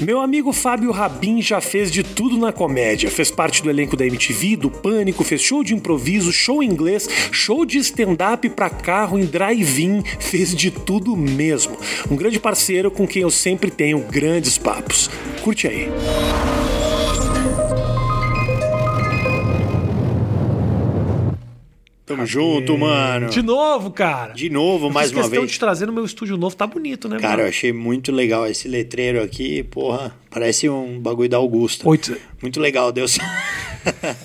Meu amigo Fábio Rabin já fez de tudo na comédia. Fez parte do elenco da MTV, do Pânico, fez show de improviso, show em inglês, show de stand-up pra carro em drive-in, fez de tudo mesmo. Um grande parceiro com quem eu sempre tenho grandes papos. Curte aí. Tamo junto, mano. De novo, cara. De novo, Eu mais uma questão vez. de trazer no meu estúdio novo. Tá bonito, né, Cara, eu mano? achei muito legal esse letreiro aqui, porra. Parece um bagulho da Augusta. Oito... Muito legal, deu, sa-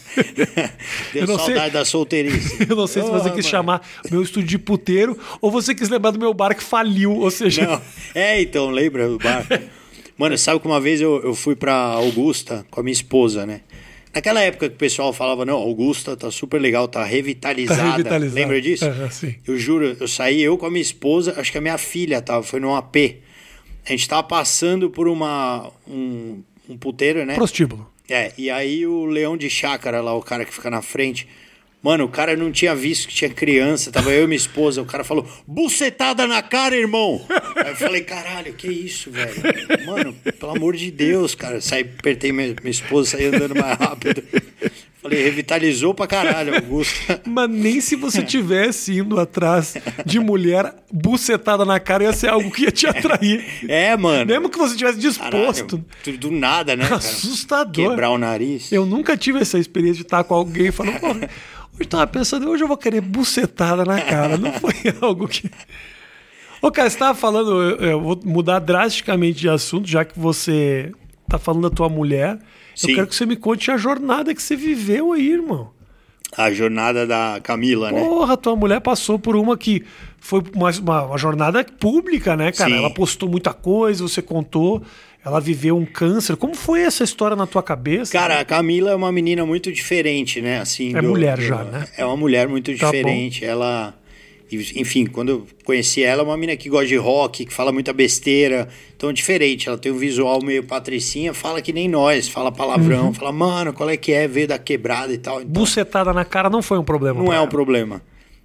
deu Eu não sei- saudade da solteirice. Eu não sei se você Porra, quis mano. chamar meu estúdio de puteiro ou você quis lembrar do meu bar que faliu. Ou seja, Não. É, então, lembra do bar? Mano, sabe que uma vez eu, eu fui pra Augusta com a minha esposa, né? Naquela época que o pessoal falava, não, Augusta tá super legal, tá revitalizada. Tá revitalizado. Lembra disso? Eu juro, eu saí eu com a minha esposa, acho que a minha filha tava, foi num AP. A gente tava passando por uma um, um puteiro, né? prostíbulo. É, e aí o leão de chácara lá, o cara que fica na frente. Mano, o cara não tinha visto que tinha criança, tava eu e minha esposa. O cara falou, bucetada na cara, irmão. Aí eu falei, caralho, que isso, velho? Mano, pelo amor de Deus, cara. Saí, apertei minha, minha esposa, saí andando mais rápido. Falei, revitalizou pra caralho, Augusto. Mas nem se você tivesse indo atrás de mulher bucetada na cara ia ser algo que ia te atrair. É, mano. Mesmo que você tivesse disposto. Caralho, do nada, né, cara? Assustador. Quebrar o nariz. Eu nunca tive essa experiência de estar com alguém falando, pô, hoje eu tava pensando, hoje eu vou querer bucetada na cara. Não foi algo que. Ô, cara, você tava falando, eu, eu vou mudar drasticamente de assunto, já que você tá falando da tua mulher. Sim. Eu quero que você me conte a jornada que você viveu aí, irmão. A jornada da Camila, né? Porra, tua mulher passou por uma que foi uma, uma- uma jornada pública, né, cara? Sim. Ela postou muita coisa, você contou. Ela viveu um câncer. Como foi essa história na tua cabeça? Cara, a Camila é uma menina muito diferente, né? Assim, É mulher já, né? É uma mulher muito Tá diferente. Ela. Enfim, quando eu conheci ela, é uma menina que gosta de rock, que fala muita besteira. Então diferente. Ela tem um visual meio patricinha, fala que nem nós, fala palavrão, Uhum. fala, mano, qual é que é? Veio da quebrada e tal. Então, Bucetada na cara não foi um problema. não é um problema.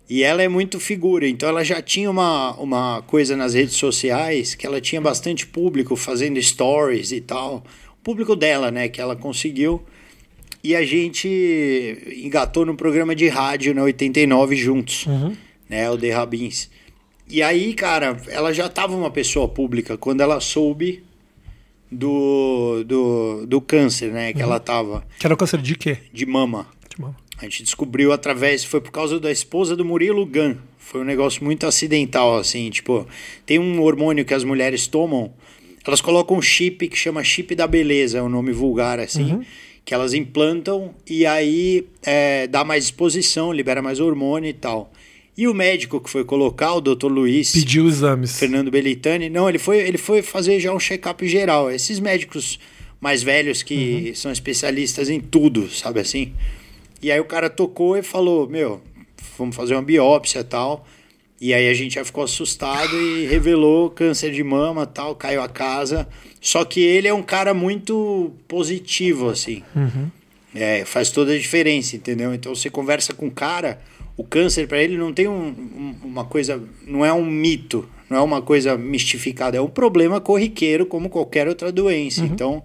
E ela é muito figura, então ela já tinha uma, uma coisa nas redes sociais que ela tinha bastante público fazendo stories e tal. O público dela, né, que ela conseguiu. E a gente engatou no programa de rádio na 89 juntos, né, o The Rabins. E aí, cara, ela já estava uma pessoa pública quando ela soube do, do, do câncer, né, que ela tava Que era câncer de quê? de mama. De mama. A gente descobriu através, foi por causa da esposa do Murilo Gun. Foi um negócio muito acidental, assim, tipo, tem um hormônio que as mulheres tomam, elas colocam um chip que chama chip da beleza, é um nome vulgar, assim, que elas implantam e aí é, dá mais exposição, libera mais hormônio e tal. E o médico que foi colocar, o Dr. Luiz Pediu exames. Fernando Belitani, não, ele foi, ele foi fazer já um check-up geral. Esses médicos mais velhos que são especialistas em tudo, sabe assim? E aí o cara tocou e falou: Meu, vamos fazer uma biópsia e tal. E aí a gente já ficou assustado e revelou câncer de mama tal, caiu a casa. Só que ele é um cara muito positivo, assim. É, faz toda a diferença, entendeu? Então você conversa com o cara, o câncer para ele não tem um- um- uma coisa, não é um mito, não é uma coisa mistificada, é um problema corriqueiro como qualquer outra doença. Então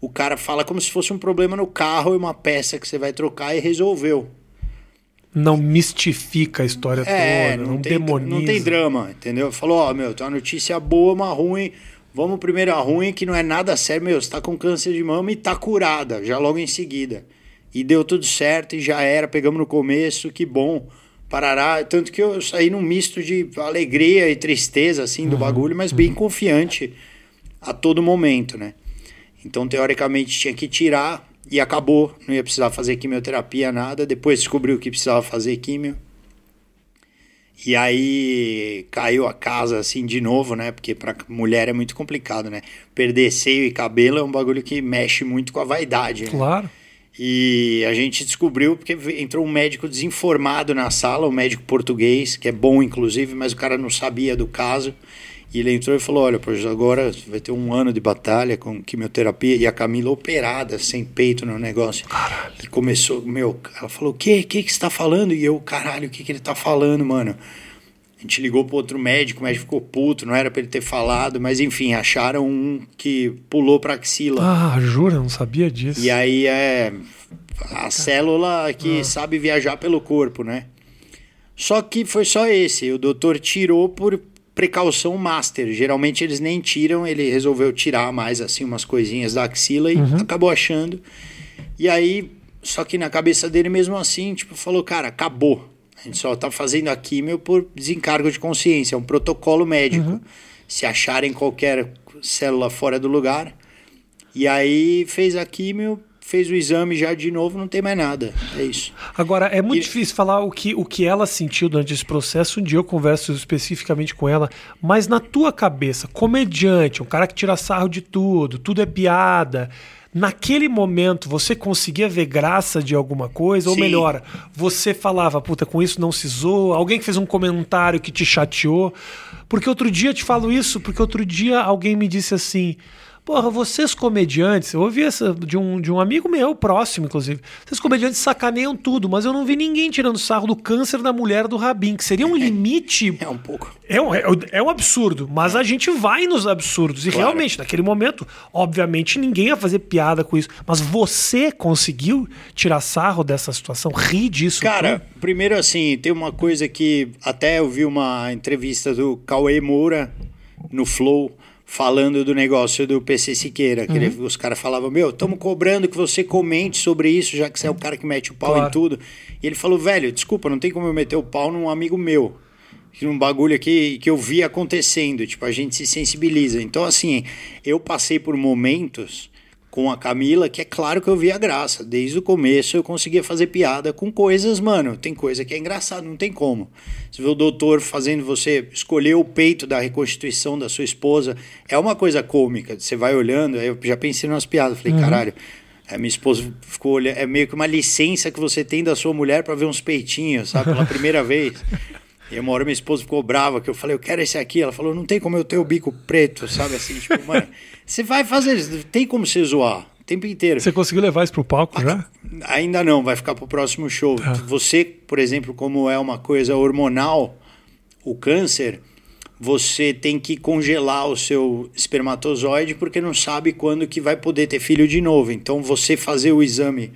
o cara fala como se fosse um problema no carro e uma peça que você vai trocar e resolveu. Não mistifica a história É, toda, não, não, tem, demoniza. não tem drama, entendeu? Falou, ó, meu, tem uma notícia boa, uma ruim. Vamos primeiro a ruim, que não é nada sério, meu, você tá com câncer de mama e tá curada, já logo em seguida. E deu tudo certo e já era, pegamos no começo, que bom. Parará, tanto que eu saí num misto de alegria e tristeza, assim, do bagulho, mas bem confiante a todo momento, né? Então, teoricamente, tinha que tirar e acabou. Não ia precisar fazer quimioterapia, nada. Depois descobriu que precisava fazer químio. E aí caiu a casa assim de novo, né? Porque pra mulher é muito complicado, né? Perder seio e cabelo é um bagulho que mexe muito com a vaidade. né? Claro. E a gente descobriu porque entrou um médico desinformado na sala, um médico português, que é bom inclusive, mas o cara não sabia do caso. E ele entrou e falou: Olha, pois agora vai ter um ano de batalha com quimioterapia. E a Camila operada, sem peito no negócio. E começou, meu, ela falou: O que? O que você tá falando? E eu, caralho, o que que ele tá falando, mano? A gente ligou pro outro médico, o médico ficou puto, não era para ele ter falado, mas enfim, acharam um que pulou pra axila. Ah, jura? Não sabia disso. E aí é a célula que ah. sabe viajar pelo corpo, né? Só que foi só esse. O doutor tirou por precaução master. Geralmente eles nem tiram, ele resolveu tirar mais assim umas coisinhas da axila e uhum. acabou achando. E aí, só que na cabeça dele mesmo assim, tipo, falou, cara, acabou. A gente só tá fazendo a químio por desencargo de consciência, é um protocolo médico. Uhum. Se acharem qualquer célula fora do lugar. E aí fez a químio, fez o exame já de novo, não tem mais nada. É isso. Agora, é muito e... difícil falar o que, o que ela sentiu durante esse processo. Um dia eu converso especificamente com ela, mas na tua cabeça, comediante, um cara que tira sarro de tudo, tudo é piada. Naquele momento, você conseguia ver graça de alguma coisa? Sim. Ou melhor, você falava, puta, com isso não se zoa? Alguém que fez um comentário que te chateou? Porque outro dia, eu te falo isso, porque outro dia alguém me disse assim Porra, vocês comediantes, eu ouvi essa de um, de um amigo meu, próximo, inclusive. Vocês comediantes sacaneiam tudo, mas eu não vi ninguém tirando sarro do câncer da mulher do Rabin, que seria um limite. É um pouco. É um, é, é um absurdo, mas a gente vai nos absurdos. E claro. realmente, naquele momento, obviamente, ninguém ia fazer piada com isso. Mas você conseguiu tirar sarro dessa situação, rir disso? Cara, tudo? primeiro assim, tem uma coisa que até eu vi uma entrevista do Cauê Moura no Flow falando do negócio do PC Siqueira. Que uhum. ele, os caras falavam, meu, estamos cobrando que você comente sobre isso, já que você é o cara que mete o pau claro. em tudo. E ele falou, velho, desculpa, não tem como eu meter o pau num amigo meu. Um bagulho aqui que eu vi acontecendo. Tipo, a gente se sensibiliza. Então, assim, eu passei por momentos com a Camila, que é claro que eu via graça. Desde o começo eu conseguia fazer piada com coisas, mano. Tem coisa que é engraçado, não tem como. Você vê o doutor fazendo você escolher o peito da reconstituição da sua esposa, é uma coisa cômica. Você vai olhando, aí eu já pensei nas piadas, falei, uhum. caralho. A minha esposa ficou olhando, é meio que uma licença que você tem da sua mulher para ver uns peitinhos, sabe, pela primeira vez. E uma hora minha esposa ficou brava, que eu falei, eu quero esse aqui. Ela falou, não tem como eu ter o bico preto, sabe? Assim, tipo, mano, você vai fazer, tem como você zoar o tempo inteiro. Você conseguiu levar isso pro palco já? Ainda não, vai ficar pro próximo show. Ah. Você, por exemplo, como é uma coisa hormonal, o câncer, você tem que congelar o seu espermatozoide porque não sabe quando que vai poder ter filho de novo. Então, você fazer o exame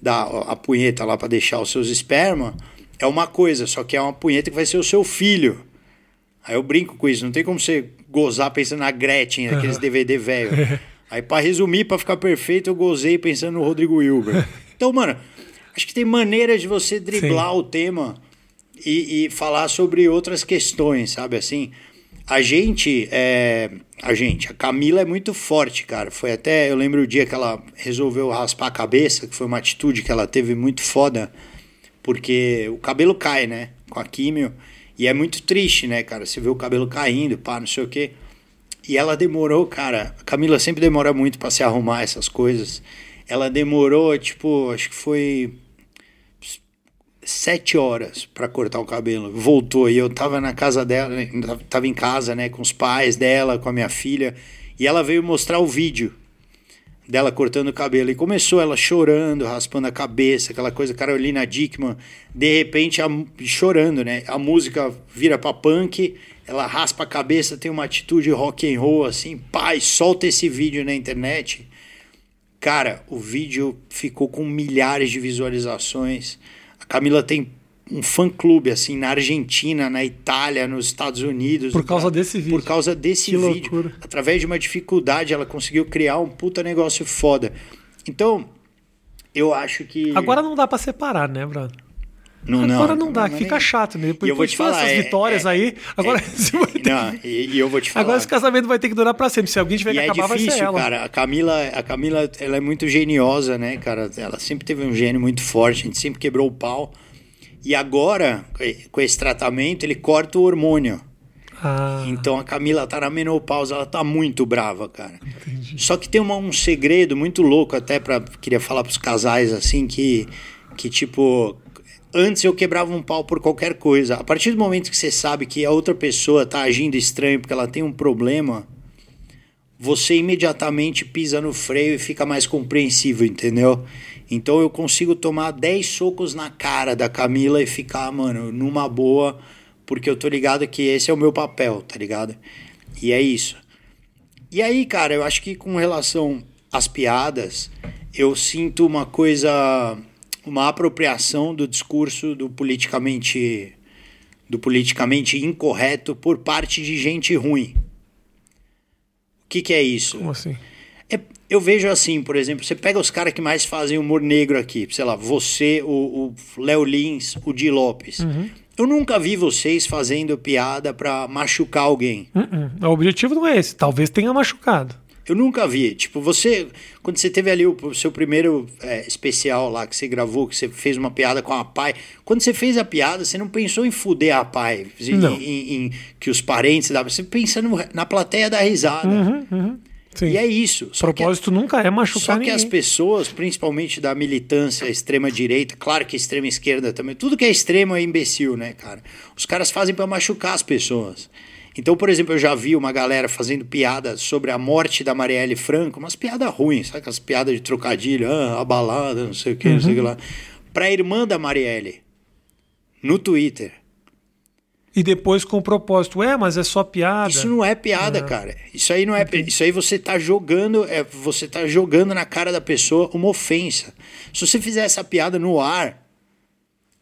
da a punheta lá para deixar os seus esperma é uma coisa, só que é uma punheta que vai ser o seu filho. Aí eu brinco com isso, não tem como você gozar pensando na Gretchen, aqueles uhum. DVD velho. Aí para resumir, para ficar perfeito, eu gozei pensando no Rodrigo Wilber. Então, mano, acho que tem maneiras de você driblar Sim. o tema e, e, falar sobre outras questões, sabe assim? A gente, é, a gente, a Camila é muito forte, cara. Foi até, eu lembro o dia que ela resolveu raspar a cabeça, que foi uma atitude que ela teve muito foda porque o cabelo cai, né? Com a químio. E é muito triste, né, cara? Você vê o cabelo caindo, pá, não sei o quê. E ela demorou, cara. A Camila sempre demora muito para se arrumar essas coisas. Ela demorou, tipo, acho que foi sete horas para cortar o cabelo. Voltou e eu tava na casa dela, tava em casa, né, com os pais dela, com a minha filha, e ela veio mostrar o vídeo dela cortando o cabelo. E começou ela chorando, raspando a cabeça, aquela coisa Carolina Dickman, de repente a, chorando, né? A música vira pra punk, ela raspa a cabeça, tem uma atitude rock and roll assim, pai, solta esse vídeo na internet. Cara, o vídeo ficou com milhares de visualizações. A Camila tem um fã-clube, assim, na Argentina, na Itália, nos Estados Unidos. Por causa desse vídeo. Por causa desse que vídeo. Loucura. Através de uma dificuldade, ela conseguiu criar um puta negócio foda. Então, eu acho que. Agora não dá para separar, né, Bruno? Não, agora não, não dá, fica nem... chato, né? Depois eu vou te falar, essas é, vitórias é, aí, agora é, não, e, e, eu vou te falar. Agora esse casamento vai ter que durar para sempre. Se alguém tiver que é acabar, difícil, vai ser ela. cara. A Camila, a Camila, ela é muito geniosa, né, cara? Ela sempre teve um gênio muito forte, a gente sempre quebrou o pau. E agora, com esse tratamento, ele corta o hormônio. Ah. Então a Camila tá na menopausa, ela tá muito brava, cara. Entendi. Só que tem uma, um segredo muito louco, até para queria falar pros casais assim, que, que tipo, antes eu quebrava um pau por qualquer coisa. A partir do momento que você sabe que a outra pessoa tá agindo estranho porque ela tem um problema, você imediatamente pisa no freio e fica mais compreensível, entendeu? Então eu consigo tomar 10 socos na cara da Camila e ficar, mano, numa boa, porque eu tô ligado que esse é o meu papel, tá ligado? E é isso. E aí, cara, eu acho que com relação às piadas, eu sinto uma coisa, uma apropriação do discurso do politicamente do politicamente incorreto por parte de gente ruim. O que, que é isso? Como assim? É, eu vejo assim, por exemplo, você pega os caras que mais fazem humor negro aqui, sei lá, você, o, Léo Lins, o Di Lopes. Uhum. Eu nunca vi vocês fazendo piada pra machucar alguém. Uh-uh. O objetivo não é esse. Talvez tenha machucado. Eu nunca vi. Tipo, você. Quando você teve ali o, o seu primeiro é, especial lá que você gravou, que você fez uma piada com a pai. Quando você fez a piada, você não pensou em fuder a pai. Em, Não. em- em- que os parentes davam. Você pensa no- na plateia da risada. Uhum, uhum. Sim. E é isso. o Só que- propósito nunca é machucar Só que ninguém. as pessoas, principalmente da militância extrema-direita, claro que extrema-esquerda também, tudo que é extremo é imbecil, né, cara? Os caras fazem pra machucar as pessoas. Então, por exemplo, eu já vi uma galera fazendo piada sobre a morte da Marielle Franco, umas piadas ruins, sabe aquelas piadas de trocadilho, ah, a balada, não sei o que, não sei o que lá. Pra irmã da Marielle, no Twitter. E depois com o propósito. É, mas é só piada. Isso não é piada, cara. Isso aí não é. Isso aí você tá jogando, é, você tá jogando na cara da pessoa uma ofensa. Se você fizer essa piada no ar,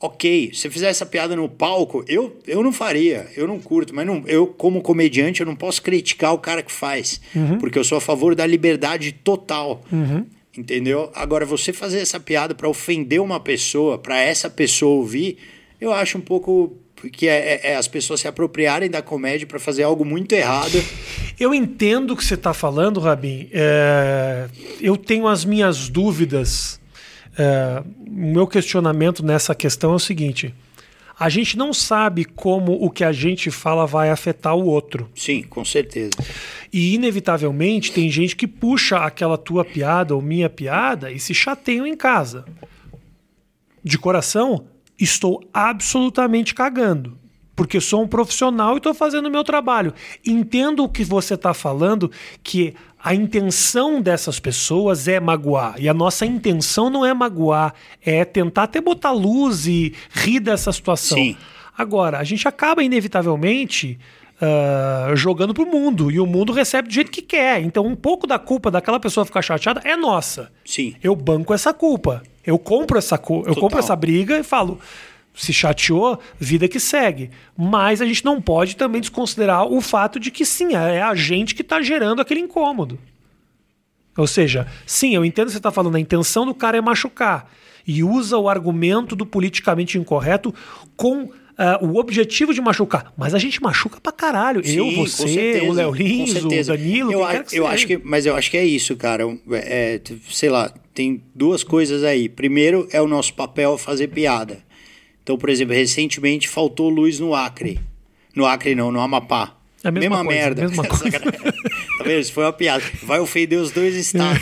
ok. Se você fizer essa piada no palco, eu, eu não faria. Eu não curto, mas não, eu, como comediante, eu não posso criticar o cara que faz. Porque eu sou a favor da liberdade total. Entendeu? Agora, você fazer essa piada para ofender uma pessoa, para essa pessoa ouvir, eu acho um pouco que é, é- é as pessoas se apropriarem da comédia para fazer algo muito errado. Eu entendo o que você está falando, Rabin. É, eu tenho as minhas dúvidas. É, o meu questionamento nessa questão é o seguinte: a gente não sabe como o que a gente fala vai afetar o outro. Sim, com certeza. E, inevitavelmente, tem gente que puxa aquela tua piada ou minha piada e se chateiam em casa. De coração, estou absolutamente cagando. Porque sou um profissional e estou fazendo o meu trabalho. Entendo o que você está falando, que a intenção dessas pessoas é magoar. E a nossa intenção não é magoar, é tentar até botar luz e rir dessa situação. Sim. Agora, a gente acaba inevitavelmente ah, jogando pro mundo e o mundo recebe do jeito que quer. Então, um pouco da culpa daquela pessoa ficar chateada é nossa. Sim. Eu banco essa culpa. Eu compro essa eu Total. compro essa briga e falo, se chateou, vida que segue. Mas a gente não pode também desconsiderar o fato de que sim, é a gente que está gerando aquele incômodo. Ou seja, sim, eu entendo que você está falando, a intenção do cara é machucar. E usa o argumento do politicamente incorreto com ah, o objetivo de machucar. Mas a gente machuca pra caralho. eu, Sim, com você, certeza, o Léo Lins, o. Danilo, eu, a- que eu acho que, mas eu acho que é isso, cara. É, t- sei lá, tem duas coisas aí. Primeiro é o nosso papel fazer piada. Então, por exemplo, recentemente faltou luz no Acre. No Acre não, no Amapá. É a mesma mesma coisa, merda. mesma coisa. tá vendo? Isso foi uma piada. Vai ofender os dois estados.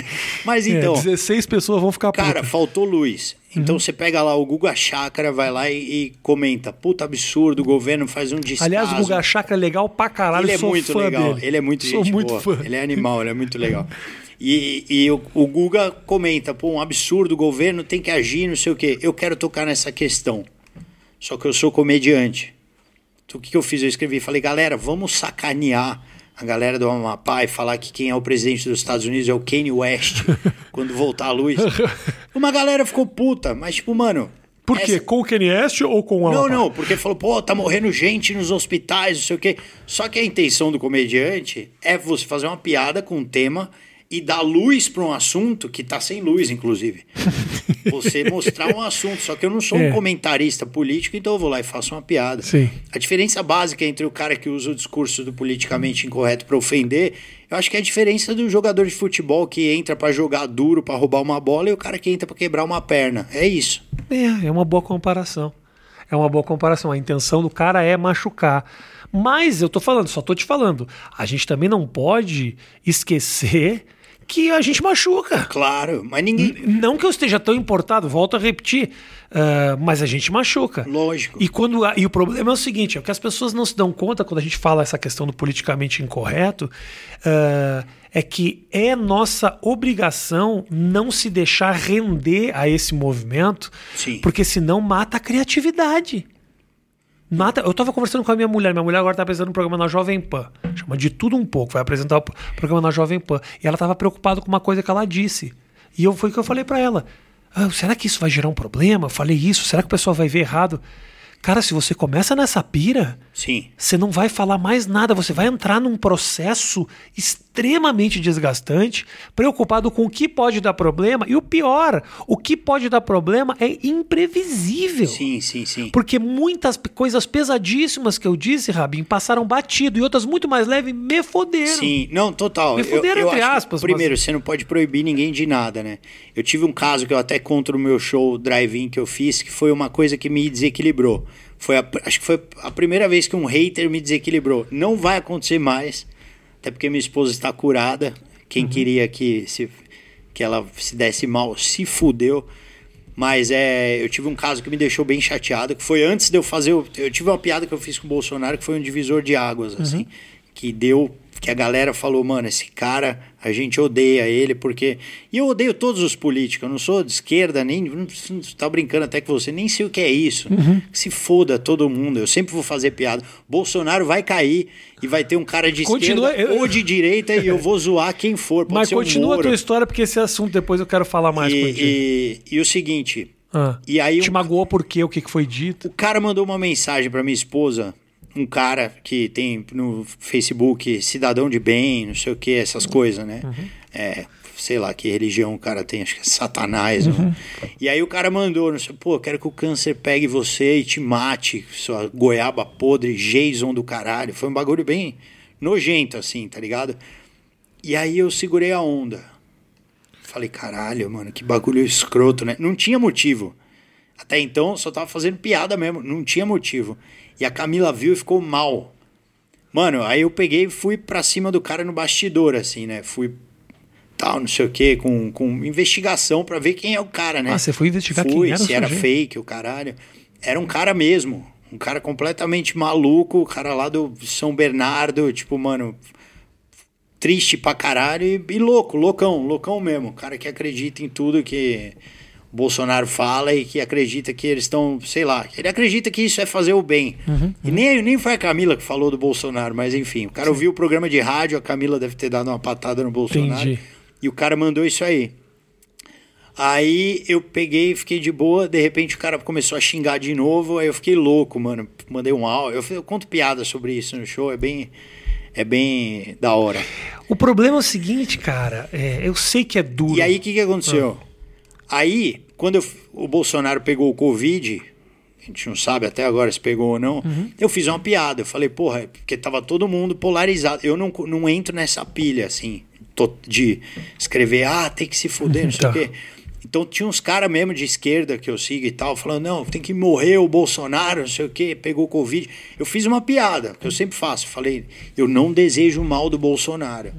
mas É, então, 16 pessoas vão ficar Cara, putas. faltou luz. Então Uhum. você pega lá o Guga Chakra, vai lá e, e comenta. Puta absurdo, o governo faz um descaso. Aliás, o Guga Chakra é legal pra caralho. Ele é muito legal. dele. Ele é muito Sou gente muito boa. fã. Ele é animal, ele é muito legal. E, e o, o Guga comenta, pô, um absurdo, o governo tem que agir, não sei o quê. Eu quero tocar nessa questão. Só que eu sou comediante. Então o que, que eu fiz? Eu escrevi, falei, galera, vamos sacanear a galera do Amapá e falar que quem é o presidente dos Estados Unidos é o Kanye West quando voltar a luz. Uma galera ficou puta, mas tipo, mano... Por quê? essa- Com o Kanye West ou com o não, Amapá? não, porque falou, pô, tá morrendo gente nos hospitais, não sei o quê. Só que a intenção do comediante é você fazer uma piada com um tema e dar luz para um assunto que tá sem luz, inclusive. Você mostrar um assunto. Só que eu não sou É. um comentarista político, então eu vou lá e faço uma piada. Sim. A diferença básica entre o cara que usa o discurso do politicamente incorreto para ofender, eu acho que é a diferença do jogador de futebol que entra para jogar duro, para roubar uma bola, e o cara que entra para quebrar uma perna. É isso. É, é uma boa comparação. É uma boa comparação. A intenção do cara é machucar. Mas eu tô falando, só tô te falando. A gente também não pode esquecer que a gente machuca. Claro, mas ninguém. Não que eu esteja tão importado, volto a repetir, ah, mas a gente machuca. Lógico. E, quando, e o problema é o seguinte: é que as pessoas não se dão conta quando a gente fala essa questão do politicamente incorreto, ah, é que é nossa obrigação não se deixar render a esse movimento, Sim. porque senão mata a criatividade. Nada, eu tava conversando com a minha mulher, minha mulher agora tá apresentando um programa na Jovem Pan. Chama de tudo um pouco, vai apresentar o programa na Jovem Pan. E ela tava preocupada com uma coisa que ela disse. E eu, foi o que eu falei para ela. Ah, será que isso vai gerar um problema? Eu falei isso, será que o pessoal vai ver errado? Cara, se você começa nessa pira, Sim. você não vai falar mais nada, você vai entrar num processo extremamente desgastante, preocupado com o que pode dar problema, e o pior, o que pode dar problema é imprevisível. Sim, sim, sim. Porque muitas coisas pesadíssimas que eu disse, Rabin, passaram batido, e outras muito mais leves me foderam. Sim, não, total. Me fuderam, entre acho que, aspas, Primeiro, mas- você não pode proibir ninguém de nada, né? Eu tive um caso que eu até conto no meu show drive-in que eu fiz, que foi uma coisa que me desequilibrou. Foi a- acho que foi a primeira vez que um hater me desequilibrou. Não vai acontecer mais, até porque minha esposa está curada. Quem queria que, se, que ela se desse mal se fudeu. Mas é, eu tive um caso que me deixou bem chateado, que foi antes de eu fazer. Eu tive uma piada que eu fiz com o Bolsonaro que foi um divisor de águas, assim. Que deu. Que a galera falou, mano, esse cara, a gente odeia ele, porque. E eu odeio todos os políticos, eu não sou de esquerda, nem. Tá brincando até com você, nem sei o que é isso. Que se foda todo mundo, eu sempre vou fazer piada. Bolsonaro vai cair e vai ter um cara de Continua- esquerda ou de direita e eu vou zoar quem for. Pode Mas o continua a Moro. tua história, porque esse assunto depois eu quero falar mais contigo. E, e, e o seguinte, Ah. e aí Te um- magoou por quê? O que que foi dito? o cara mandou uma mensagem pra minha esposa, um cara que tem no Facebook cidadão de bem, não sei o que, essas coisas, né? É, sei lá que religião o cara tem, acho que é Satanás. né? E aí o cara mandou, não sei, pô, quero que o câncer pegue você e te mate, sua goiaba podre, Jason do caralho. Foi um bagulho bem nojento, assim, tá ligado? E aí eu segurei a onda. Falei, caralho, mano, que bagulho escroto, né? Não tinha motivo. Até então só tava fazendo piada mesmo, não tinha motivo. E a Camila viu e ficou mal. Mano, aí eu peguei e fui pra cima do cara no bastidor, assim, né? Fui tal, não sei o quê, com, com investigação pra ver quem é o cara, né? Ah, você foi investigar quem Fui, era o se era fake, o caralho. Era um cara mesmo. Um cara completamente maluco, o cara lá do São Bernardo, tipo, mano, triste pra caralho e, e louco, loucão, loucão mesmo. O cara que acredita em tudo que Bolsonaro fala e que acredita que eles estão, sei lá, ele acredita que isso é fazer o bem. Uhum, E nem, nem foi a Camila que falou do Bolsonaro, mas enfim, o cara ouviu o programa de rádio, a Camila deve ter dado uma patada no Bolsonaro. Entendi. E o cara mandou isso aí. Aí eu peguei, fiquei de boa, de repente o cara começou a xingar de novo, aí eu fiquei louco, mano. Mandei um áudio. Eu, eu conto piada sobre isso no show, é bem é bem da hora. O problema é o seguinte, cara. é, eu sei que é duro. E aí o que que aconteceu? Aí, quando eu- o Bolsonaro pegou o Covid, a gente não sabe até agora se pegou ou não, eu fiz uma piada. Eu falei, porra, é porque tava todo mundo polarizado. Eu não, não entro nessa pilha, assim, de escrever, ah, tem que se fuder, não sei o Tá. quê. Então tinha uns caras mesmo de esquerda que eu sigo e tal, falando, não, tem que morrer o Bolsonaro, não sei o quê, pegou Covid. Eu fiz uma piada, que eu sempre faço. Falei, eu não desejo o mal do Bolsonaro.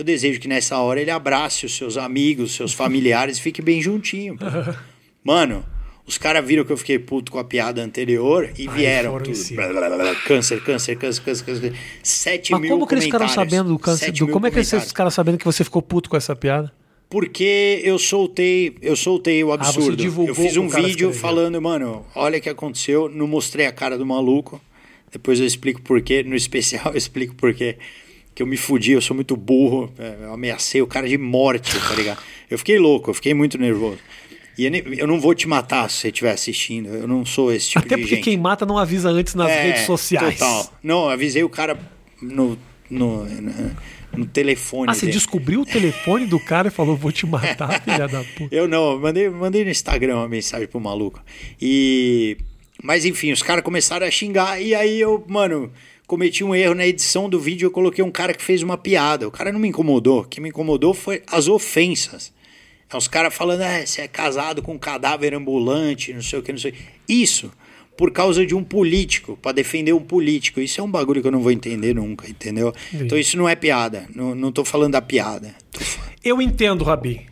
Eu desejo que nessa hora ele abrace os seus amigos, seus familiares e fique bem juntinho. Mano, os caras viram que eu fiquei puto com a piada anterior e Aí vieram tudo. cima. Blá, blá, blá, Câncer, câncer, câncer, câncer, câncer. Sete Mas mil como que eles ficaram sabendo do câncer? Do, como é que esses comentários. caras sabendo que você ficou puto com essa piada? Porque eu soltei, eu soltei o Ah, você absurdo. divulgou eu fiz um vídeo falando, mano, olha o que aconteceu, não mostrei a cara do maluco. Depois eu explico porquê, no especial eu explico porquê. Que eu me fudi, eu sou muito burro, é, eu ameacei o cara de morte, tá ligado? Eu fiquei louco, eu fiquei muito nervoso. E eu, não vou te matar se você estiver assistindo, eu não sou esse tipo Até de porque gente. quem mata não avisa antes nas É, redes sociais. Total. Não, eu avisei o cara no, no, no, telefone Ah, você dele. descobriu o telefone do cara e falou: vou te matar, filha da puta. Eu não, eu mandei, mandei no Instagram uma mensagem pro maluco. E. Mas enfim, os caras começaram a xingar e aí eu, mano, cometi um erro na edição do vídeo. Eu coloquei um cara que fez uma piada. O cara não me incomodou. O que me incomodou foi as ofensas. É os caras falando, é, você é casado com um cadáver ambulante, não sei o que, não sei. Isso, por causa de um político, pra defender um político. Isso é um bagulho que eu não vou entender nunca, entendeu? Então isso não é piada. Não, não tô falando da piada. Eu entendo, Rabi,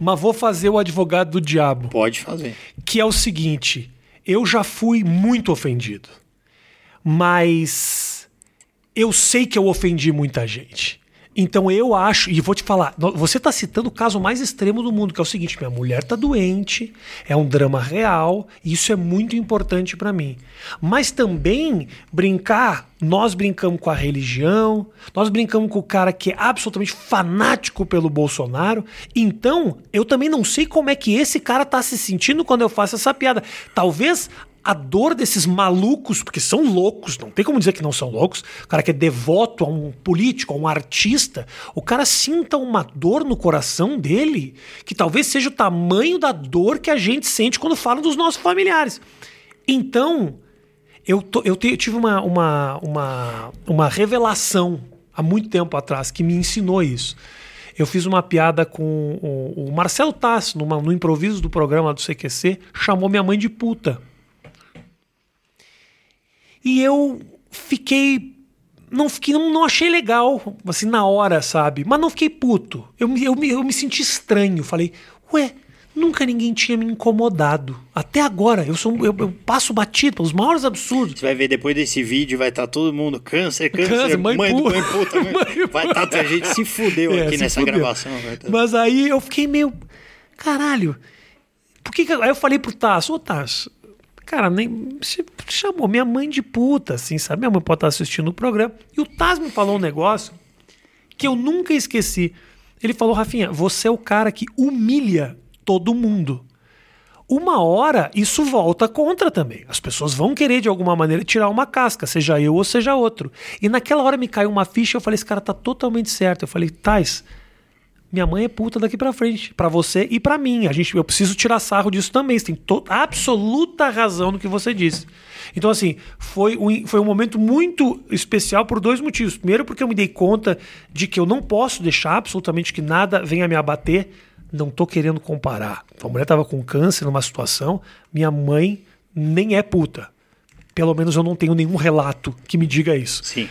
mas vou fazer o advogado do diabo. Pode fazer. que é o seguinte: eu já fui muito ofendido, mas eu sei que eu ofendi muita gente. Então eu acho, e vou te falar, você está citando o caso mais extremo do mundo, que é o seguinte: minha mulher está doente, é um drama real, e isso é muito importante para mim. Mas também brincar, nós brincamos com a religião, nós brincamos com o cara que é absolutamente fanático pelo Bolsonaro. Então, eu também não sei como é que esse cara tá se sentindo quando eu faço essa piada. Talvez a dor desses malucos, porque são loucos, não tem como dizer que não são loucos, o cara que é devoto a um político, a um artista, o cara sinta uma dor no coração dele, que talvez seja o tamanho da dor que a gente sente quando fala dos nossos familiares. Então, eu, tô- eu te- eu tive uma, uma, uma, uma revelação há muito tempo atrás que me ensinou isso. Eu fiz uma piada com o, Marcelo Tassi, no improviso do programa do CQC, chamou minha mãe de puta. E eu fiquei. Não fiquei, não, não achei legal, assim, na hora, sabe? Mas não fiquei puto. Eu, me- eu, eu me senti estranho. Falei, ué, nunca ninguém tinha me incomodado. Até agora, eu, sou, eu, eu passo batido pelos maiores absurdos. Você vai ver depois desse vídeo, vai estar todo mundo câncer, câncer, Câncer, mãe mãe, pu- mãe puta. mãe- Mãe vai estar, a gente se fudeu É, aqui se nessa fudeu. gravação. tá- Mas aí eu fiquei meio. Caralho. Por que, que Aí eu falei pro Tasso, ô Tasso, cara, nem. Chamou minha mãe de puta, assim, sabe? Minha mãe pode estar assistindo o programa. E o Tasso me falou um negócio que eu nunca esqueci. Ele falou, Rafinha, você é o cara que humilha todo mundo. Uma hora isso volta contra também. As pessoas vão querer de alguma maneira tirar uma casca, seja eu ou seja outro. E naquela hora me caiu uma ficha, eu falei, esse cara tá totalmente certo. Eu falei, Tais, minha mãe é puta daqui pra frente, pra você e pra mim. A gente, eu preciso tirar sarro disso também. Você tem absoluta razão no que você disse. Então, assim, foi um, foi um momento muito especial por dois motivos. Primeiro, porque eu me dei conta de que eu não posso deixar absolutamente que nada venha me abater. Não tô querendo comparar. A mulher tava com câncer numa situação, minha mãe nem é puta. Pelo menos eu não tenho nenhum relato que me diga isso. Sim.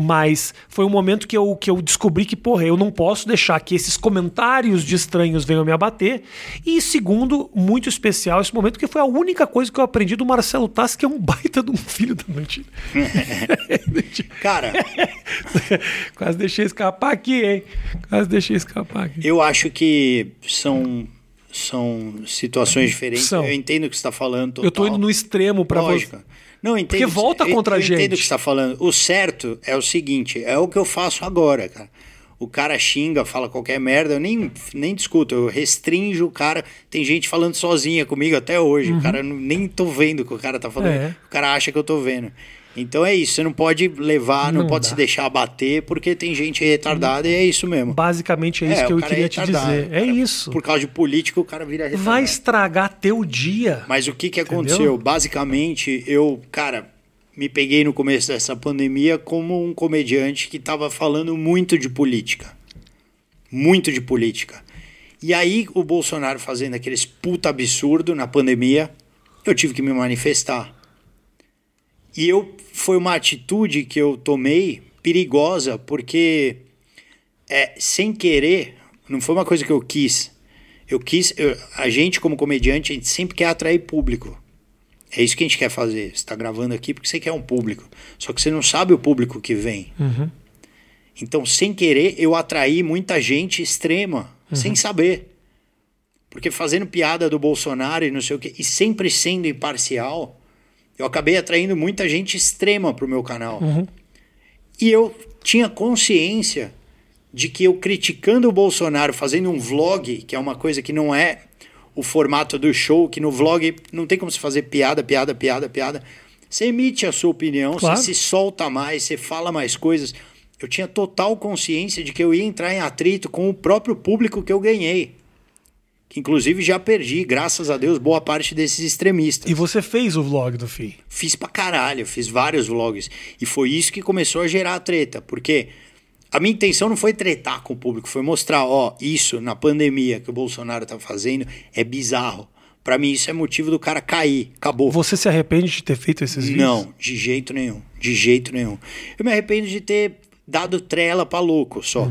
Mas foi um momento que eu, que eu descobri que, porra, eu não posso deixar que esses comentários de estranhos venham me abater. E segundo, muito especial esse momento, que foi a única coisa que eu aprendi do Marcelo Tassi, que é um baita de um filho da noite. Cara, Quase deixei escapar aqui, hein? Quase deixei escapar aqui. eu acho que são, são situações diferentes. São. Eu entendo o que você está falando. Eu tô total. indo no extremo pra você. Não, eu entendo Porque que- volta eu- contra a eu entendo gente. o que você está falando. O certo é o seguinte, é o que eu faço agora, cara. O cara xinga, fala qualquer merda, eu nem, nem discuto, eu restringo o cara. Tem gente falando sozinha comigo até hoje. O cara nem tô vendo o que o cara tá falando. Uhum. É. O cara acha que eu tô vendo. Então é isso, você não pode levar, não, Não pode dá. se deixar abater, porque tem gente retardada e é isso mesmo. Basicamente é isso É, que eu cara é queria te dizer. É cara- isso. Por causa de político, o cara vira retardado. Vai estragar teu dia. Mas o que que Entendeu? aconteceu? Basicamente, eu, cara, me peguei no começo dessa pandemia como um comediante que estava falando muito de política. Muito de política. E aí, o Bolsonaro fazendo aqueles puta absurdo na pandemia, eu tive que me manifestar. E eu foi uma atitude que eu tomei perigosa, porque é, sem querer, não foi uma coisa que eu quis. Eu quis, eu- a gente como comediante, a gente sempre quer atrair público. É isso que a gente quer fazer. Você está gravando aqui porque você quer um público. Só que você não sabe o público que vem. Uhum. Então, sem querer, eu atraí muita gente extrema, sem saber. Porque fazendo piada do Bolsonaro e não sei o quê, e sempre sendo imparcial, eu acabei atraindo muita gente extrema pro meu canal. E eu tinha consciência de que eu criticando o Bolsonaro, fazendo um vlog, que é uma coisa que não é o formato do show, que no vlog não tem como se fazer piada, piada, piada, piada. Você emite a sua opinião, Claro. você se solta mais, você fala mais coisas. Eu tinha total consciência de que eu ia entrar em atrito com o próprio público que eu ganhei. Que inclusive já perdi, graças a Deus, boa parte desses extremistas. E você fez o vlog do FI. Fiz pra caralho, fiz vários vlogs. E foi isso que começou a gerar a treta, porque a minha intenção não foi tretar com o público, foi mostrar, ó, isso na pandemia que o Bolsonaro tá fazendo é bizarro. Pra mim isso é motivo do cara cair, acabou. Você se arrepende de ter feito esses vídeos? Não, de jeito nenhum, de jeito nenhum. Eu me arrependo de ter dado trela pra louco só.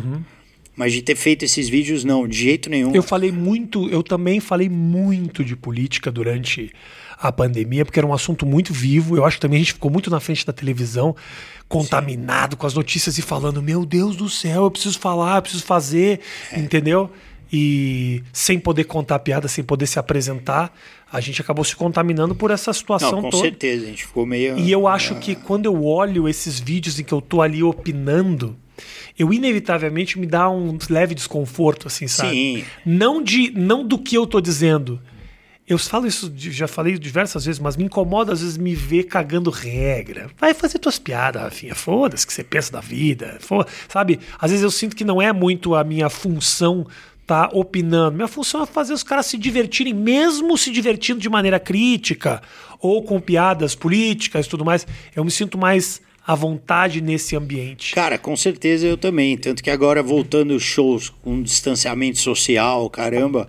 Mas de ter feito esses vídeos, não, de jeito nenhum. Eu falei muito, eu também falei muito de política durante a pandemia, porque era um assunto muito vivo. Eu acho que também a gente ficou muito na frente da televisão, contaminado Sim. com as notícias e falando: Meu Deus do céu, eu preciso falar, eu preciso fazer, é. entendeu? E sem poder contar piada, sem poder se apresentar, a gente acabou se contaminando por essa situação Não, com toda. Com certeza, a gente ficou meio. E eu acho que quando eu olho esses vídeos em que eu tô ali opinando, eu inevitavelmente me dá um leve desconforto, assim, sabe? Sim. Não, de, não do que eu tô dizendo. Eu falo isso, já falei diversas vezes, mas me incomoda às vezes me ver cagando regra. Vai fazer tuas piadas, Rafinha. Foda-se que você pensa da vida. Sabe? Às vezes eu sinto que não é muito a minha função tá opinando. Minha função é fazer os caras se divertirem, mesmo se divertindo de maneira crítica ou com piadas políticas e tudo mais. Eu me sinto mais à vontade nesse ambiente. Cara, com certeza eu também. Tanto que agora voltando os shows com distanciamento social, caramba,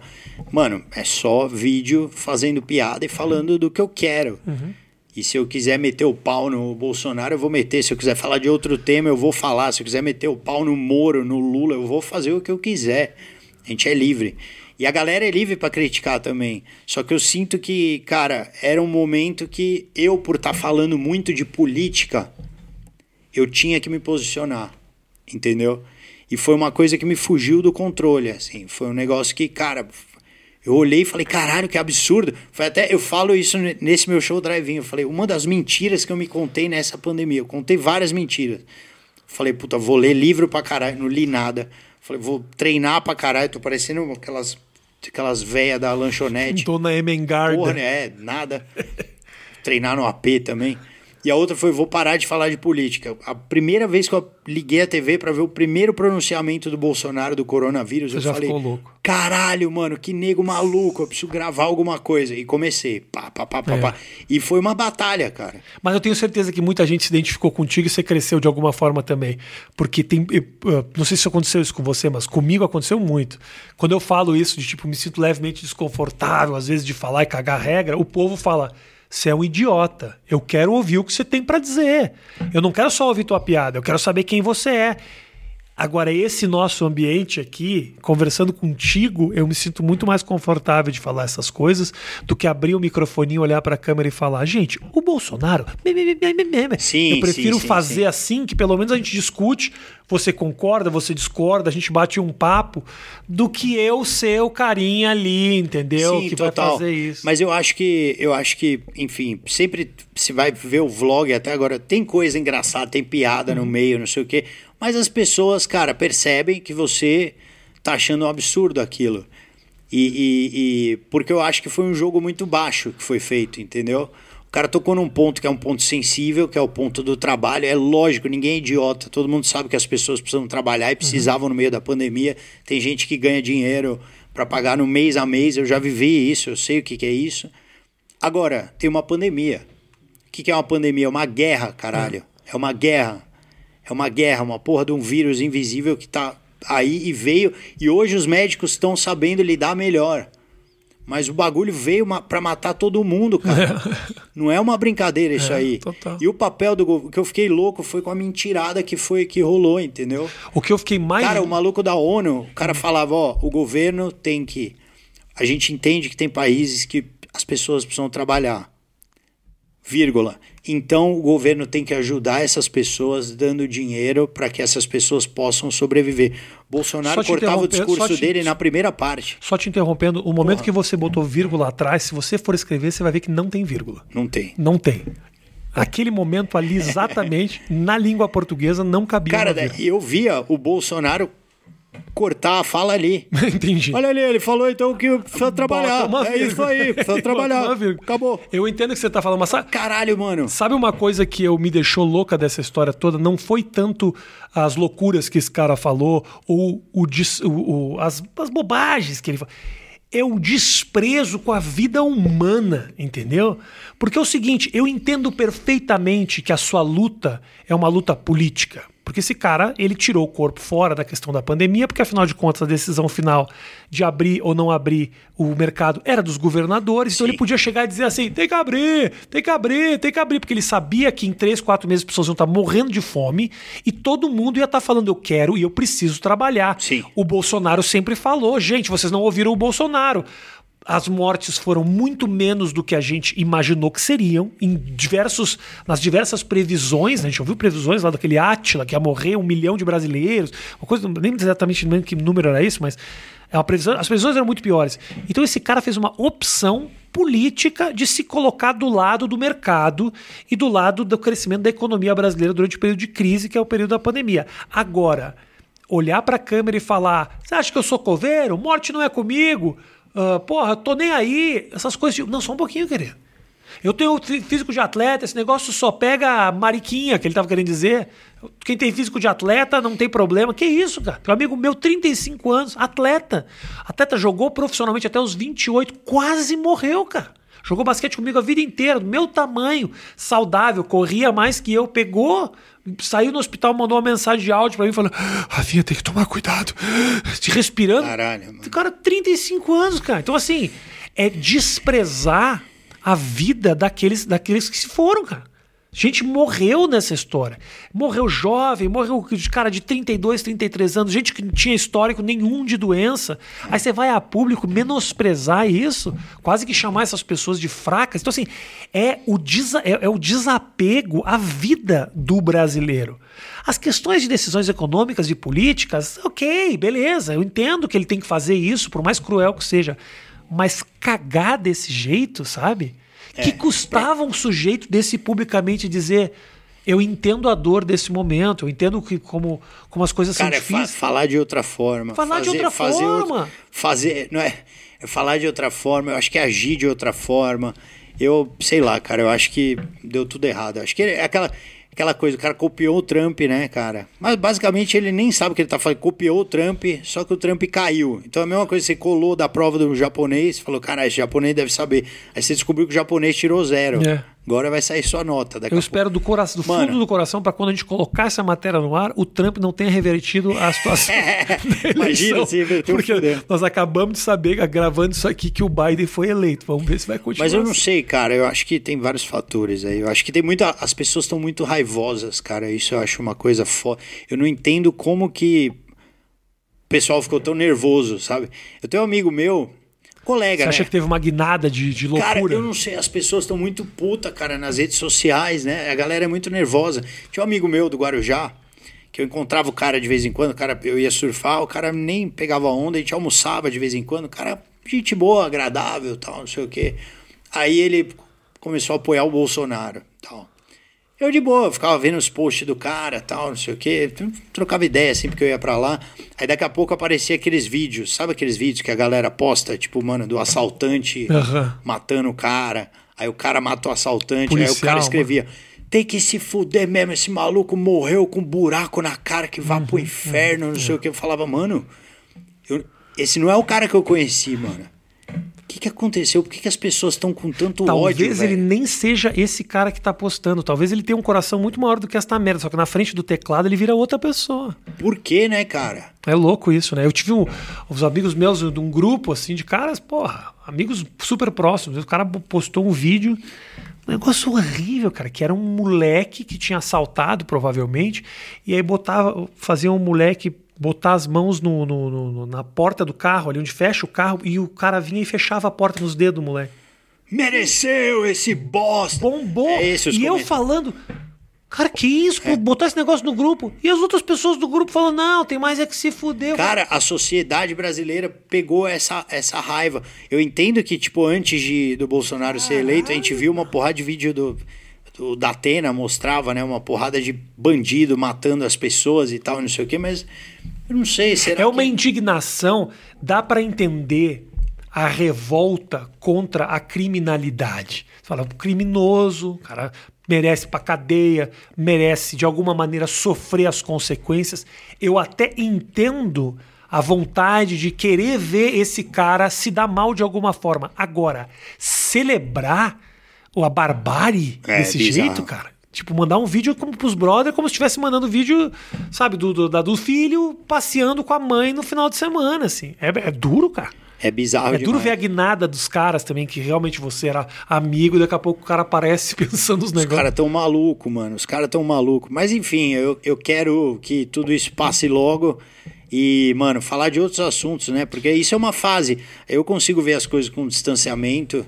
mano, é só vídeo fazendo piada e falando do que eu quero. Uhum. E se eu quiser meter o pau no Bolsonaro, eu vou meter. Se eu quiser falar de outro tema, eu vou falar. Se eu quiser meter o pau no Moro, no Lula, eu vou fazer o que eu quiser. A gente é livre. E a galera é livre para criticar também. Só que eu sinto que, cara, era um momento que eu, por estar tá falando muito de política, eu tinha que me posicionar, entendeu? E foi uma coisa que me fugiu do controle, assim. Foi um negócio que, cara, eu olhei e falei, caralho, que absurdo. Foi até, eu falo isso nesse meu show drive-in. Eu falei, uma das mentiras que eu me contei nessa pandemia. Eu contei várias mentiras. Falei, puta, vou ler livro pra caralho, não li nada. Falei, vou treinar pra caralho, tô parecendo aquelas, aquelas velhas da lanchonete. Tô na Emengarda. Porra, é, nada. treinar no AP também. E a outra foi: vou parar de falar de política. A primeira vez que eu liguei a TV para ver o primeiro pronunciamento do Bolsonaro do coronavírus, Você eu já falei: ficou louco. caralho, mano, que nego maluco, eu preciso gravar alguma coisa. E comecei, pá, pá, pá, pá, é. pá. E foi uma batalha, cara. Mas eu tenho certeza que muita gente se identificou contigo e você cresceu de alguma forma também. Porque tem. Não sei se aconteceu isso com você, mas comigo aconteceu muito. Quando eu falo isso, de tipo, me sinto levemente desconfortável, às vezes, de falar e cagar regra, o povo fala. Você é um idiota. Eu quero ouvir o que você tem para dizer. Eu não quero só ouvir tua piada, eu quero saber quem você é. Agora, esse nosso ambiente aqui, conversando contigo, eu me sinto muito mais confortável de falar essas coisas do que abrir o microfone, olhar para a câmera e falar: gente, o Bolsonaro. Sim, eu prefiro sim, sim, fazer assim, que pelo menos a gente discute, você concorda, você discorda, a gente bate um papo, do que eu ser o carinha ali, entendeu? Sim, que total. vai fazer isso. Mas eu acho que, eu acho que, enfim, sempre se vai ver o vlog até agora, tem coisa engraçada, tem piada no uhum. meio, não sei o quê. Mas as pessoas, cara, percebem que você tá achando um absurdo aquilo. E, e, e, porque eu acho que foi um jogo muito baixo que foi feito, entendeu? O cara tocou num ponto que é um ponto sensível, que é o ponto do trabalho. É lógico, ninguém é idiota. Todo mundo sabe que as pessoas precisam trabalhar e precisavam uhum. no meio da pandemia. Tem gente que ganha dinheiro para pagar no mês a mês. Eu já vivi isso, eu sei o que, que é isso. Agora, tem uma pandemia. O que, que é uma pandemia? É uma guerra, caralho. É uma guerra. É uma guerra, uma porra de um vírus invisível que tá aí e veio. E hoje os médicos estão sabendo lidar melhor. Mas o bagulho veio para matar todo mundo, cara. Não é uma brincadeira isso é, aí. Total. E o papel do governo, que eu fiquei louco foi com a mentirada que foi que rolou, entendeu? O que eu fiquei mais Cara, o maluco da ONU, o cara falava, ó, o governo tem que a gente entende que tem países que as pessoas precisam trabalhar vírgula. Então o governo tem que ajudar essas pessoas dando dinheiro para que essas pessoas possam sobreviver. Bolsonaro cortava o discurso te, dele na primeira parte. Só te interrompendo, o momento Porra. que você botou vírgula atrás, se você for escrever, você vai ver que não tem vírgula. Não tem. Não tem. Aquele momento ali, exatamente, na língua portuguesa, não cabia. Cara, eu via o Bolsonaro cortar fala ali. Entendi. Olha ali, ele falou então que precisa trabalhar. É isso aí, precisa trabalhar. Acabou. Eu entendo que você tá falando, mas sabe... Caralho, mano. Sabe uma coisa que eu me deixou louca dessa história toda? Não foi tanto as loucuras que esse cara falou ou o, o, o as, as bobagens que ele falou é o desprezo com a vida humana, entendeu? Porque é o seguinte, eu entendo perfeitamente que a sua luta é uma luta política Porque esse cara, ele tirou o corpo fora da questão da pandemia, porque afinal de contas a decisão final de abrir ou não abrir o mercado era dos governadores, então Sim. ele podia chegar e dizer assim: tem que abrir, tem que abrir, tem que abrir, porque ele sabia que em três, quatro meses as pessoas iam estar morrendo de fome e todo mundo ia estar falando: eu quero e eu preciso trabalhar. Sim. O Bolsonaro sempre falou: gente, vocês não ouviram o Bolsonaro. As mortes foram muito menos do que a gente imaginou que seriam em diversos, nas diversas previsões. Né? A gente ouviu previsões lá daquele Átila que ia morrer um milhão de brasileiros. Uma coisa, não lembro exatamente nem que número era isso, mas é uma previsão, as previsões eram muito piores. Então esse cara fez uma opção política de se colocar do lado do mercado e do lado do crescimento da economia brasileira durante o período de crise, que é o período da pandemia. Agora, olhar para a câmera e falar: você acha que eu sou coveiro? Morte não é comigo. Ah, porra, tô nem aí. Essas coisas. Não, só um pouquinho, querido. Eu tenho fí- físico de atleta, esse negócio só pega a mariquinha, que ele tava querendo dizer. Quem tem físico de atleta não tem problema. Que isso, cara? Tem um amigo meu, 35 anos, atleta. Atleta jogou profissionalmente até os 28, quase morreu, cara. Jogou basquete comigo a vida inteira, do meu tamanho, saudável, corria mais que eu, pegou, saiu no hospital, mandou uma mensagem de áudio pra mim falando: Rafinha, tem que tomar cuidado. Te respirando. Caralho, mano. Cara, 35 anos, cara. Então, assim, é desprezar a vida daqueles, daqueles que se foram, cara. Gente morreu nessa história. Morreu jovem, morreu de cara de 32, 33 anos, gente que não tinha histórico nenhum de doença. Aí você vai a público menosprezar isso, quase que chamar essas pessoas de fracas. Então, assim, é o, desa é, é o desapego à vida do brasileiro. As questões de decisões econômicas e políticas, ok, beleza, eu entendo que ele tem que fazer isso, por mais cruel que seja. Mas cagar desse jeito, sabe? É. Que custava um sujeito desse publicamente dizer: Eu entendo a dor desse momento, eu entendo que, como, como as coisas Cara, é são fa- difíceis. falar de outra forma. Falar de outra fazer forma. outra- fazer, não é, é falar de outra forma, eu acho que é agir de outra forma. Eu, sei lá, cara, eu acho que deu tudo errado. Eu acho que é aquela, aquela coisa, o cara copiou o Trump, né, cara? Mas basicamente ele nem sabe o que ele tá falando. Copiou o Trump, só que o Trump caiu. Então é a mesma coisa, você colou da prova do japonês, falou, cara, esse japonês deve saber. Aí você descobriu que o japonês tirou zero. É. Agora vai sair sua nota. Daqui Eu espero do, coração, do fundo Mano. do coração para quando a gente colocar essa matéria no ar, o Trump não tenha revertido a situação. Imagina se Porque nós acabamos de saber, gravando isso aqui, que o Biden foi eleito. Vamos ver se vai continuar. Mas eu não assim. sei, cara. Eu acho que tem vários fatores aí. Eu acho que tem muita. As pessoas estão muito raivosas, cara. Isso eu acho uma coisa foda. Eu não entendo como que o pessoal ficou tão nervoso, sabe? Eu tenho um amigo meu, colega, Você né? acha que teve uma guinada de, de loucura? Cara, eu não sei, as pessoas estão muito puta, cara, nas redes sociais, né? A galera é muito nervosa. Tinha um amigo meu do Guarujá, que eu encontrava o cara de vez em quando, o cara, eu ia surfar, o cara nem pegava onda, a gente almoçava de vez em quando, o cara, gente boa, agradável, tal, não sei o quê. Aí ele começou a apoiar o Bolsonaro, tal. Eu de boa, ficava vendo os posts do cara, tal, não sei o quê, trocava ideia assim porque eu ia pra lá. Aí daqui a pouco aparecia aqueles vídeos, sabe aqueles vídeos que a galera posta, tipo, mano, do assaltante Aham. matando o cara. Aí o cara mata o assaltante, aí o Policial, cara escrevia: tem que se fuder mesmo, esse maluco morreu com um buraco na cara que vá Uhum, pro inferno, não sei o que. Eu falava, mano, eu- esse não é o cara que eu conheci, mano. O que, que aconteceu? Por que, que as pessoas estão com tanto ódio? Talvez ele nem seja esse cara que tá postando. Talvez ele tenha um coração muito maior do que esta merda. Só que na frente do teclado ele vira outra pessoa. Por quê, né, cara? É louco isso, né? Eu tive um, uns amigos meus de um grupo, assim, de caras, porra, amigos super próximos. O cara postou um vídeo, um negócio horrível, cara, que era um moleque que tinha assaltado, provavelmente, e aí botava, fazia um moleque botar as mãos no, no- no- na porta do carro, ali onde fecha o carro, e o cara vinha e fechava a porta nos dedos do moleque. Mereceu esse bosta. Bombou! É esse e eu falando. Cara, que isso? Botar esse negócio no grupo. E as outras pessoas do grupo falando, não, tem mais é que se fuder. Cara, a sociedade brasileira pegou essa, essa raiva. Eu entendo que, tipo, antes de, do Bolsonaro ser eleito, a gente viu uma porrada de vídeo do, do da Atena, mostrava, né? Uma porrada de bandido matando as pessoas e tal, não sei o quê, mas eu não sei, será É uma que... indignação, dá pra entender a revolta contra a criminalidade. Você fala, o criminoso, o cara merece pra cadeia, merece de alguma maneira sofrer as consequências. Eu até entendo a vontade de querer ver esse cara se dar mal de alguma forma. Agora, celebrar a barbárie É, desse bizarro. jeito, cara, Tipo, mandar um vídeo como pros brothers, como se estivesse mandando vídeo, sabe, do, do, da- do filho passeando com a mãe no final de semana, assim. É, é duro, cara. É bizarro É duro demais. ver a guinada dos caras também, que realmente você era amigo e daqui a pouco o cara aparece pensando nos Os negócios. caras tão maluco, mano. Os caras tão maluco. Mas enfim, eu, eu quero que tudo isso passe logo e, mano, falar de outros assuntos, né? Porque isso é uma fase. Eu consigo ver as coisas com distanciamento.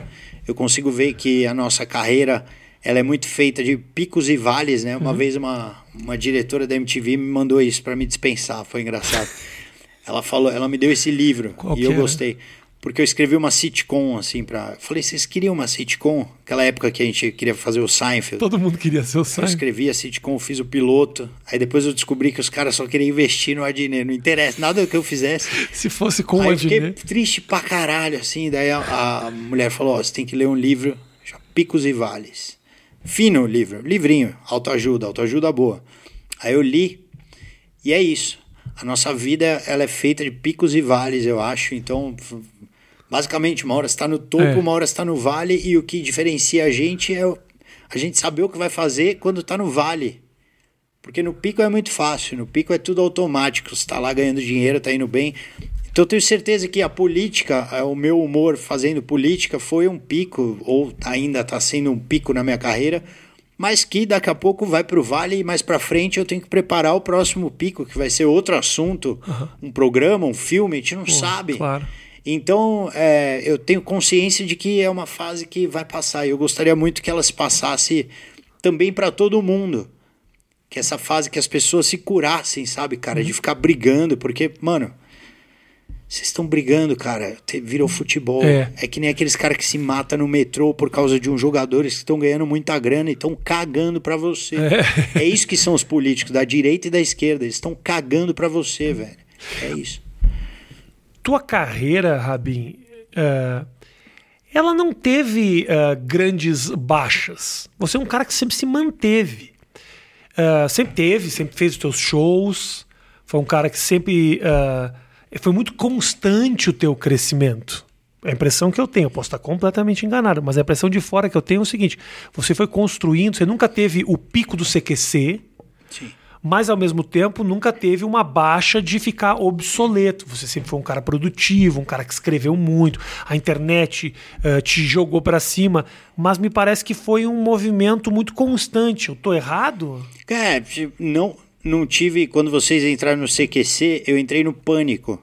Eu consigo ver que a nossa carreira ela é muito feita de picos e vales, né? Uhum. Uma vez uma, uma diretora da MTV me mandou isso pra me dispensar, foi engraçado. ela falou, ela me deu esse livro Qual e eu era? gostei. Porque eu escrevi uma sitcom, assim, pra. Eu falei, vocês queriam uma sitcom? Aquela época que a gente queria fazer o Seinfeld. Todo mundo queria ser o Eu sangue. escrevi a sitcom, fiz o piloto. Aí depois eu descobri que os caras só queriam investir no Adnet. Não interessa, nada que eu fizesse. Se fosse com Aí o eu fiquei Adnet. triste pra caralho, assim. Daí a, a mulher falou: Ó, você tem que ler um livro, chama Picos e Vales. Fino o livro, livrinho, autoajuda, autoajuda boa. Aí eu li, e é isso. A nossa vida ela é feita de picos e vales, eu acho. Então, basicamente, uma hora está no topo, É. uma hora está no vale, e o que diferencia a gente é a gente saber o que vai fazer quando está no vale. Porque no pico é muito fácil, no pico é tudo automático, você está lá ganhando dinheiro, está indo bem. Então eu tenho certeza que a política, eh, o meu humor fazendo política foi um pico, ou ainda está sendo um pico na minha carreira, mas que daqui a pouco vai para o vale e mais para frente eu tenho que preparar o próximo pico, que vai ser outro assunto, um programa, um filme, a gente não sabe. Claro. Então, é, eu tenho consciência de que é uma fase que vai passar. E eu gostaria muito que ela se passasse também para todo mundo. Que essa fase que as pessoas se curassem, sabe, cara? Uhum. De ficar brigando. Porque, mano, vocês estão brigando, cara. Virou futebol. É. É. que nem aqueles caras que se matam no metrô por causa de uns jogadores que estão ganhando muita grana e estão cagando para você. É. isso que são os políticos, da direita e da esquerda. Eles estão cagando para você, velho. É isso. tua carreira, Rabin, eh, ela não teve eh, grandes baixas. Você é um cara que sempre se manteve. Eh, sempre teve, sempre fez os teus shows. Foi um cara que sempre. Eh, foi muito constante o teu crescimento. A impressão que eu tenho, eu posso estar completamente enganado, mas a impressão de fora que eu tenho é o seguinte: você foi construindo, você nunca teve o pico do CQC, Sim. mas ao mesmo tempo nunca teve uma baixa de ficar obsoleto. Você sempre foi um cara produtivo, um cara que escreveu muito, a internet eh, te jogou pra cima, mas me parece que foi um movimento muito constante. Eu tô errado? É, não, não tive. Quando vocês entraram no CQC, eu entrei no pânico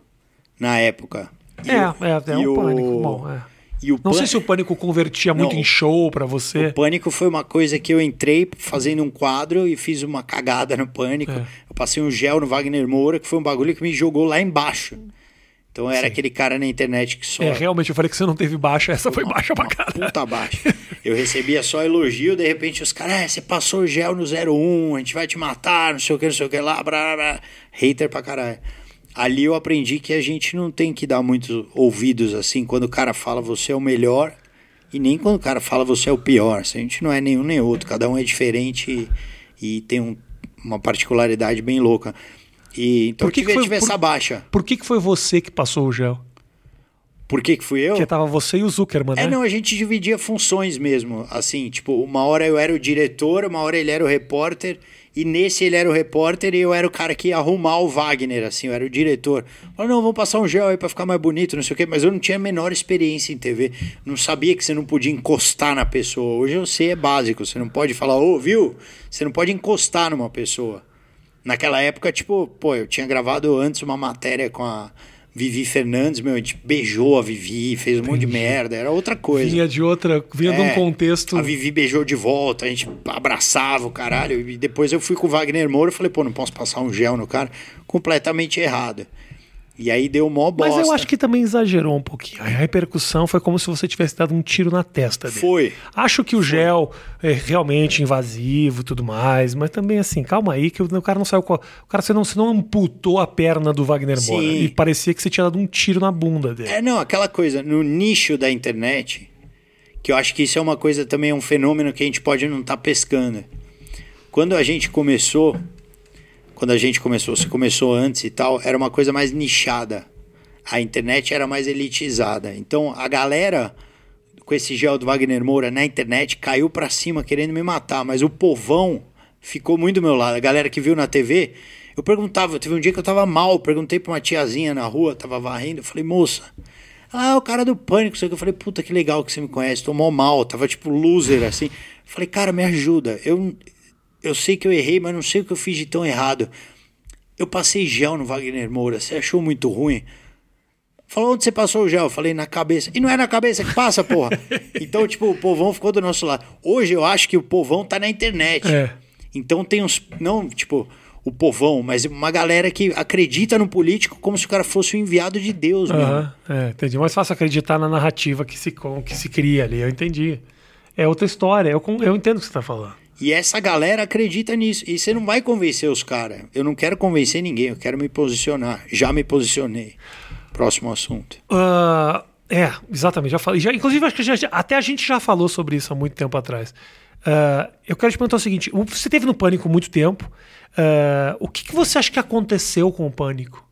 na época. E é, o- é, é um o- pânico. Bom, é. E o Não sei pân- se o pânico convertia muito Não, em show pra você. O pânico foi uma coisa que eu entrei fazendo um quadro e fiz uma cagada no pânico. É. Eu passei um gel no Wagner Moura, que foi um bagulho que me jogou lá embaixo. Então era aquele cara na internet que só. É, realmente, eu falei que você não teve baixa, essa foi baixa pra caralho. Puta baixa. Eu recebia só elogio, de repente os caras, é, você passou o gel no 01, a gente vai te matar, não sei o que, não sei o que lá, blá, blá. hater pra caralho. Ali eu aprendi que a gente não tem que dar muitos ouvidos assim quando o cara fala você é o melhor e nem quando o cara fala você é o pior. A gente não é nenhum nem outro, cada um é diferente e, e tem um- uma particularidade bem louca. E, então Por que eu tive, que foi- tive por- essa baixa. Por que, que foi você que passou o gel? Por que, que fui eu? Porque tava você e o Zuckerman, né? É, não, a gente dividia funções mesmo. Assim, tipo, uma hora eu era o diretor, uma hora ele era o repórter, e nesse ele era o repórter e eu era o cara que ia arrumar o Wagner, assim, eu era o diretor. Falei, não, vamos passar um gel aí pra ficar mais bonito, não sei o quê, mas eu não tinha a menor experiência em TV. Não sabia que você não podia encostar na pessoa. Hoje eu sei, é básico, você não pode falar, ô, viu? Você não pode encostar numa pessoa. Naquela época, tipo, pô, eu tinha gravado antes uma matéria com a Vivi Fernandes, meu, a gente beijou a Vivi, fez um monte de merda, era outra coisa. Vinha de outra, vinha de um É, contexto. A Vivi beijou de volta, a gente abraçava o caralho. E depois eu fui com o Wagner Moura e falei, pô, não posso passar um gel no cara. Completamente errado. E aí deu mó bosta. Mas eu acho que também exagerou um pouquinho. A repercussão foi como se você tivesse dado um tiro na testa dele. Foi. Acho que o gel é realmente invasivo e tudo mais, mas também assim, calma aí, que o cara não saiu com. a- O cara você não, você não amputou a perna do Wagner Sim. Moura. E parecia que você tinha dado um tiro na bunda dele. É, não, aquela coisa, no nicho da internet, que eu acho que isso é uma coisa também, é um fenômeno que a gente pode não estar pescando. Quando a gente começou, quando a gente começou, se começou antes e tal, era uma coisa mais nichada. A internet era mais elitizada. Então a galera com esse gel do Wagner Moura na internet, caiu pra cima querendo me matar, mas o povão ficou muito do meu lado. A galera que viu na TV, eu perguntava, teve um dia que eu tava mal, perguntei pra uma tiazinha na rua, tava varrendo, eu falei, moça, ah, o cara do pânico, sei que eu falei, puta que legal que você me conhece, mó mal, tava tipo loser assim. Falei, cara, me ajuda. Eu eu sei que eu errei, mas não sei o que eu fiz de tão errado. Eu passei gel no Wagner Moura, você achou muito ruim? Falou onde você passou o gel? Eu falei na cabeça. E não é na cabeça que passa, porra. então, tipo, o povão ficou do nosso lado. Hoje eu acho que o povão tá na internet. É. Então tem uns. Não, tipo, o povão, mas uma galera que acredita no político como se o cara fosse o enviado de Deus mesmo. Aham, é, entendi. Mais fácil acreditar na narrativa que se, que se cria ali, eu entendi. É outra história, eu, eu entendo o que você tá falando. E essa galera acredita nisso. E você não vai convencer os caras. Eu não quero convencer ninguém, eu quero me posicionar. Já me posicionei. Próximo assunto. Ah, é, exatamente. Já falei. Já, inclusive, acho que já- até a gente já falou sobre isso há muito tempo atrás. Ah, eu quero te perguntar o seguinte: você teve no pânico muito tempo. ah, o que, que você acha que aconteceu com o pânico?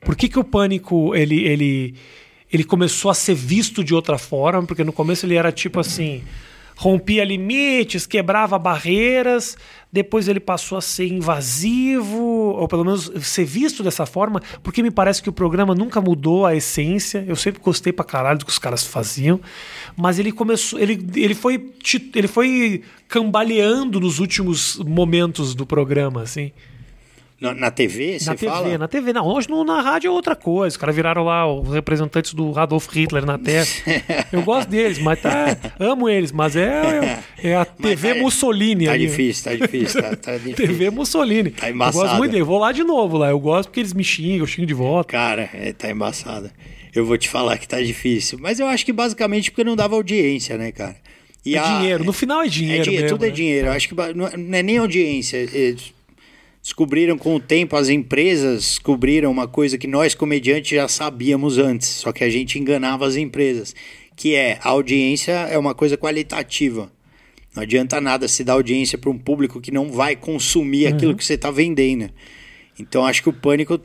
Por que, que o pânico ele, ele, ele começou a ser visto de outra forma? Porque no começo ele era tipo assim. Rompia limites, quebrava barreiras, depois ele passou a ser invasivo, ou pelo menos ser visto dessa forma, porque me parece que o programa nunca mudou a essência. Eu sempre gostei pra caralho do que os caras faziam, mas ele começou, ele, ele foi ele foi cambaleando nos últimos momentos do programa, assim. Na, na TV, você Na TV, fala? na TV, não. Hoje no, na rádio é outra coisa. Os caras viraram lá os representantes do Adolf Hitler na Terra. Eu gosto deles, mas tá. Amo eles, mas é, é a TV tá- Mussolini Tá ali. difícil, tá difícil. Tá, tá difícil. TV Mussolini. Tá eu embaçado. gosto muito dele. Vou lá de novo lá. Eu gosto porque eles me xingam, eu xingo de volta. Cara, é, tá embaçada. Eu vou te falar que tá difícil. Mas eu acho que basicamente porque não dava audiência, né, cara? E É a- dinheiro. No final é É dinheiro. dinheiro, mesmo, tudo é né? dinheiro. Eu acho que é- não é nem audiência. Descobriram com o tempo, as empresas descobriram uma coisa que nós, comediantes, já sabíamos antes, só que a gente enganava as empresas, que é a audiência é uma coisa qualitativa. Não adianta nada se dar audiência para um público que não vai consumir aquilo que você está vendendo. Então acho que o pânico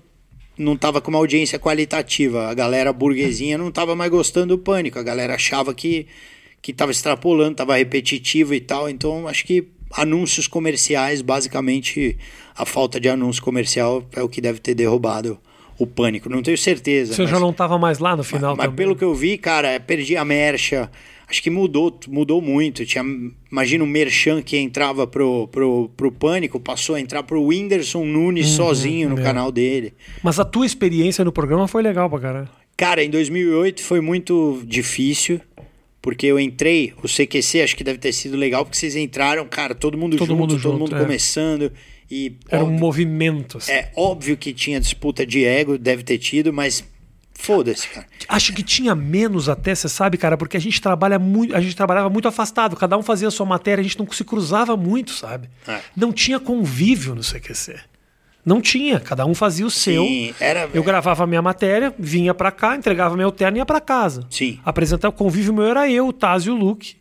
não estava com uma audiência qualitativa. A galera burguesinha não estava mais gostando do pânico. A galera achava que que estava extrapolando, estava repetitivo e tal. Então acho que anúncios comerciais, basicamente a falta de anúncio comercial é o que deve ter derrubado o pânico. Não tenho certeza. Você mas- já não tava mais lá no final mas também? pelo que eu vi, cara, perdi a mercha. Acho que mudou, mudou muito. Tinha, imagina o Merchan que entrava pro, pro, pro Pânico, passou a entrar pro Whindersson Nunes sozinho no é. canal dele. Mas a tua experiência no programa foi legal pra caralho. Cara, em 2008 foi muito difícil, porque eu entrei, o CQC acho que deve ter sido legal, porque vocês entraram, cara, todo mundo Todo junto, mundo todo junto, mundo é. começando. E Era um óbvio- movimento. assim. é óbvio que tinha disputa de ego, deve ter tido, mas foda-se, cara. Acho que tinha menos até, você sabe, cara, porque a gente trabalha muito, a gente trabalhava muito afastado, cada um fazia a sua matéria, a gente não se cruzava muito, sabe? É. Não tinha convívio no CQC. Não tinha, cada um fazia o seu. Sim, era. Eu gravava a minha matéria, vinha pra cá, entregava meu terno e ia pra casa. Sim. Apresentar o convívio meu era eu, o Taz e o Luke,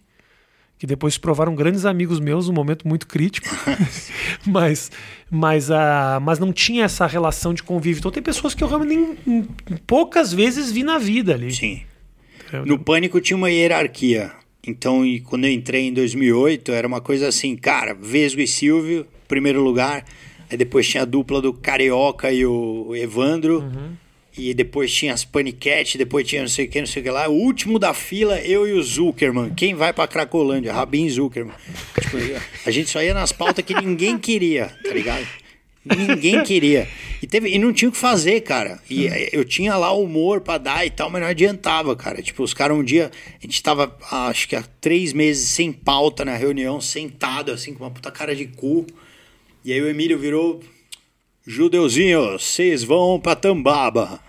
que depois se provaram grandes amigos meus num momento muito crítico. mas, mas, ah, mas não tinha essa relação de convívio. Então tem pessoas que eu realmente nem, poucas vezes vi na vida ali. Sim. Eu- No Pânico tinha uma hierarquia. Então, e quando eu entrei em 2008, era uma coisa assim, cara, Vesgo e Silvio, primeiro lugar. Aí depois tinha a dupla do Carioca e o Evandro. E depois tinha as Paniquete, depois tinha não sei o que, não sei o que lá. O último da fila, eu e o Zuckerman. Quem vai pra Cracolândia? Rabin Zuckerman. Tipo, a gente só ia nas pautas que ninguém queria, tá ligado? Ninguém queria. E, teve, e não tinha o que fazer, cara. E eh, eu tinha lá humor pra dar e tal, mas não adiantava, cara. Tipo, os caras um dia. A gente tava, ah, acho que há três meses sem pauta na reunião, sentado, assim, com uma puta cara de cu. E aí o Emílio virou. Judeuzinhos, vocês vão pra Tambaba.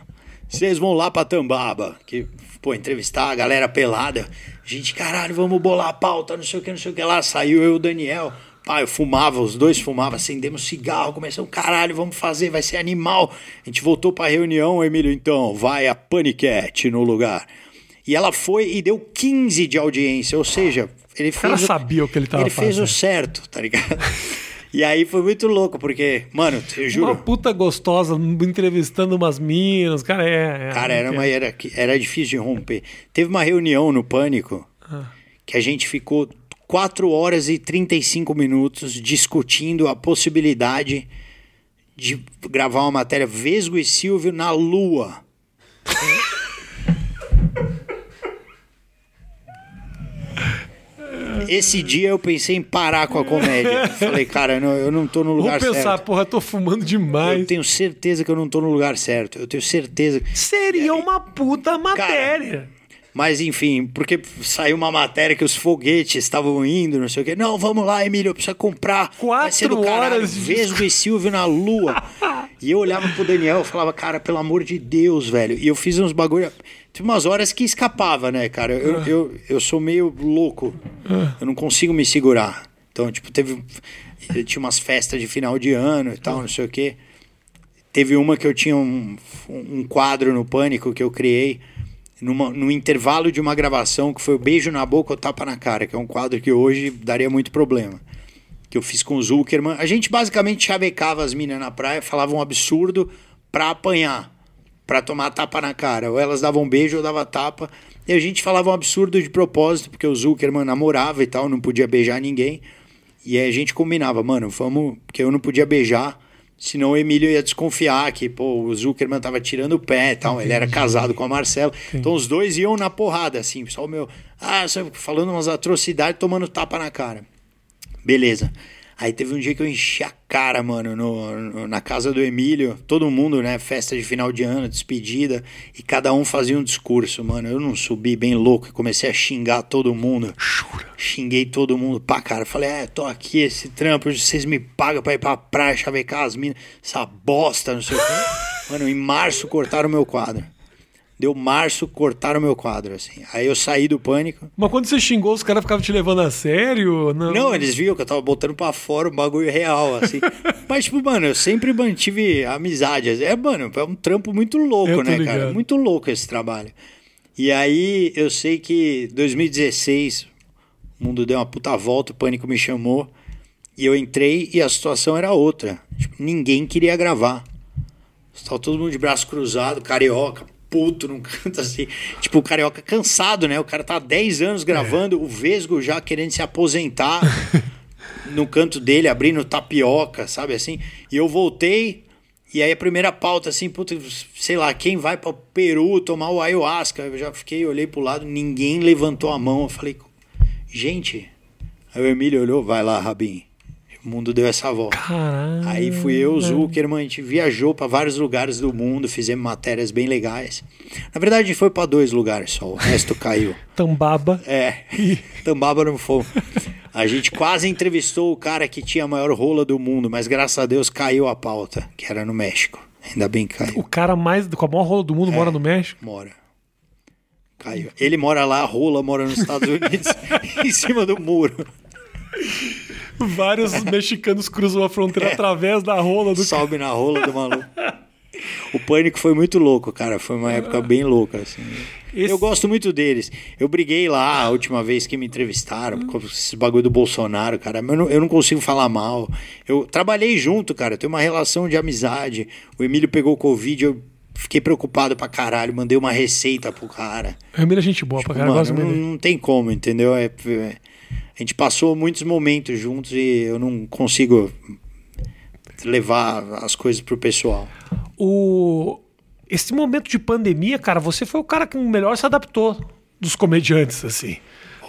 Vocês vão lá pra Tambaba. Que, pô, entrevistar a galera pelada. Gente, caralho, vamos bolar a pauta, não sei o que, não sei o que lá. Saiu eu e o Daniel. Pai, eu fumava, os dois fumavam, acendemos cigarro, começamos, caralho, vamos fazer, vai ser animal. A gente voltou pra reunião, Emílio, então, vai a Paniquete no lugar. E ela foi e deu 15 de audiência, ou seja, ele cara fez. sabia o que ele tava Ele fez fazendo. o certo, tá ligado? E aí foi muito louco, porque, mano, eu Uma juro, puta gostosa entrevistando umas minas. Cara, é. é cara, era, não uma, era, era difícil de romper. Teve uma reunião no Pânico, que a gente ficou 4 horas e 35 minutos discutindo a possibilidade de gravar uma matéria Vesgo e Silvio na Lua. Esse dia eu pensei em parar com a comédia. Falei, cara, não, eu não tô no lugar Vou pensar, certo. porra, tô fumando demais. Eu tenho certeza que eu não tô no lugar certo. Eu tenho certeza. Seria uma puta matéria. Mas enfim, porque saiu uma matéria que os foguetes estavam indo, não sei o quê. Não, vamos lá, Emílio, precisa comprar. Quatro horas de Vesgo e Silvio na lua. e eu olhava pro Daniel e falava, cara, pelo amor de Deus, velho. E eu fiz uns bagulho. Tinha umas horas que escapava, né, cara? Eu, Ah. eu, eu sou meio louco. Eu não consigo me segurar. Então, tipo, teve. Tinha umas festas de final de ano e tal, não sei o quê. Teve uma que eu tinha um, um quadro no Pânico que eu criei numa, no intervalo de uma gravação que foi o Beijo na Boca ou Tapa na Cara, que é um quadro que hoje daria muito problema. Que eu fiz com o Zuckerman. A gente basicamente chavecava as minas na praia, falava um absurdo pra apanhar, pra tomar tapa na cara. Ou elas davam um beijo ou dava tapa. E a gente falava um absurdo de propósito, porque o Zuckerman namorava e tal, não podia beijar ninguém. E aí a gente combinava, mano, vamos. Porque eu não podia beijar, senão o Emílio ia desconfiar que, pô, o Zuckerman tava tirando o pé e tal. Ele era casado com a Marcela. Então os dois iam na porrada, assim, só o meu. Ah, só falando umas atrocidades, tomando tapa na cara. Beleza. Aí teve um dia que eu enchi a cara, mano, no, no- na casa do Emílio. Todo mundo, né? Festa de final de ano, despedida. E cada um fazia um discurso, mano. Eu não subi bem louco e comecei a xingar todo mundo. Xinguei todo mundo pra cara. Falei, é, tô aqui, esse trampo, vocês me pagam pra ir pra praia, chavecar as minas. Essa bosta, não sei o quê. Mano, em março cortaram o meu quadro. Deu março, cortaram o meu quadro, assim. Aí eu saí do pânico. Mas quando você xingou, os caras ficavam te levando a sério? Não, Não, eles viam que eu tava botando pra fora um bagulho real, assim. Mas, tipo, mano, eu sempre mantive amizade. É, mano, é um trampo muito louco, Eu né, cara? Muito louco esse trabalho. E aí, eu sei que 2016, o mundo deu uma puta volta, o Pânico me chamou. E eu entrei e a situação era outra. Tipo, ninguém queria gravar. Estava todo mundo de braço cruzado, carioca, puto num canto assim. Tipo, o carioca cansado, né? O cara tá há 10 anos gravando, o Vesgo já querendo se aposentar no canto dele, abrindo tapioca, sabe assim? E eu voltei, e aí a primeira pauta, assim, puta, sei lá, quem vai para Peru tomar o ayahuasca? Eu já fiquei, olhei pro lado, ninguém levantou a mão. Eu falei, gente. Aí o Emílio olhou, vai lá, Rabin. O mundo deu essa volta. Caralho. Aí fui eu, o Zuckerman, a gente viajou para vários lugares do mundo, fizemos matérias bem legais. Na verdade, a gente foi para dois lugares só, o resto caiu. Tambaba. É, Tambaba não fomos. A gente quase entrevistou o cara que tinha a maior rola do mundo, mas graças a Deus caiu a pauta, que era no México. Ainda bem que O caiu. cara mais com a maior rola do mundo É. mora no México. Mora. Caiu. Ele mora lá, a rola mora nos Estados Unidos, em cima do muro. Vários mexicanos cruzam a fronteira É. através da rola do Sobe na rola do maluco. O pânico foi muito louco, cara. Foi uma época bem louca, assim. Esse- Eu gosto muito deles. Eu briguei lá a última vez que me entrevistaram, com esse bagulho do Bolsonaro, cara. Eu não, eu não consigo falar mal. Eu trabalhei junto, cara. Tem uma relação de amizade. O Emílio pegou Covid, eu fiquei preocupado pra caralho. Mandei uma receita pro cara. O Emílio é gente boa pra caralho. Mano, não, não tem como, entendeu? É, é- a gente passou muitos momentos juntos e eu não consigo levar as coisas pro pessoal. O... Esse momento de pandemia, cara, você foi o cara que melhor se adaptou dos comediantes, assim.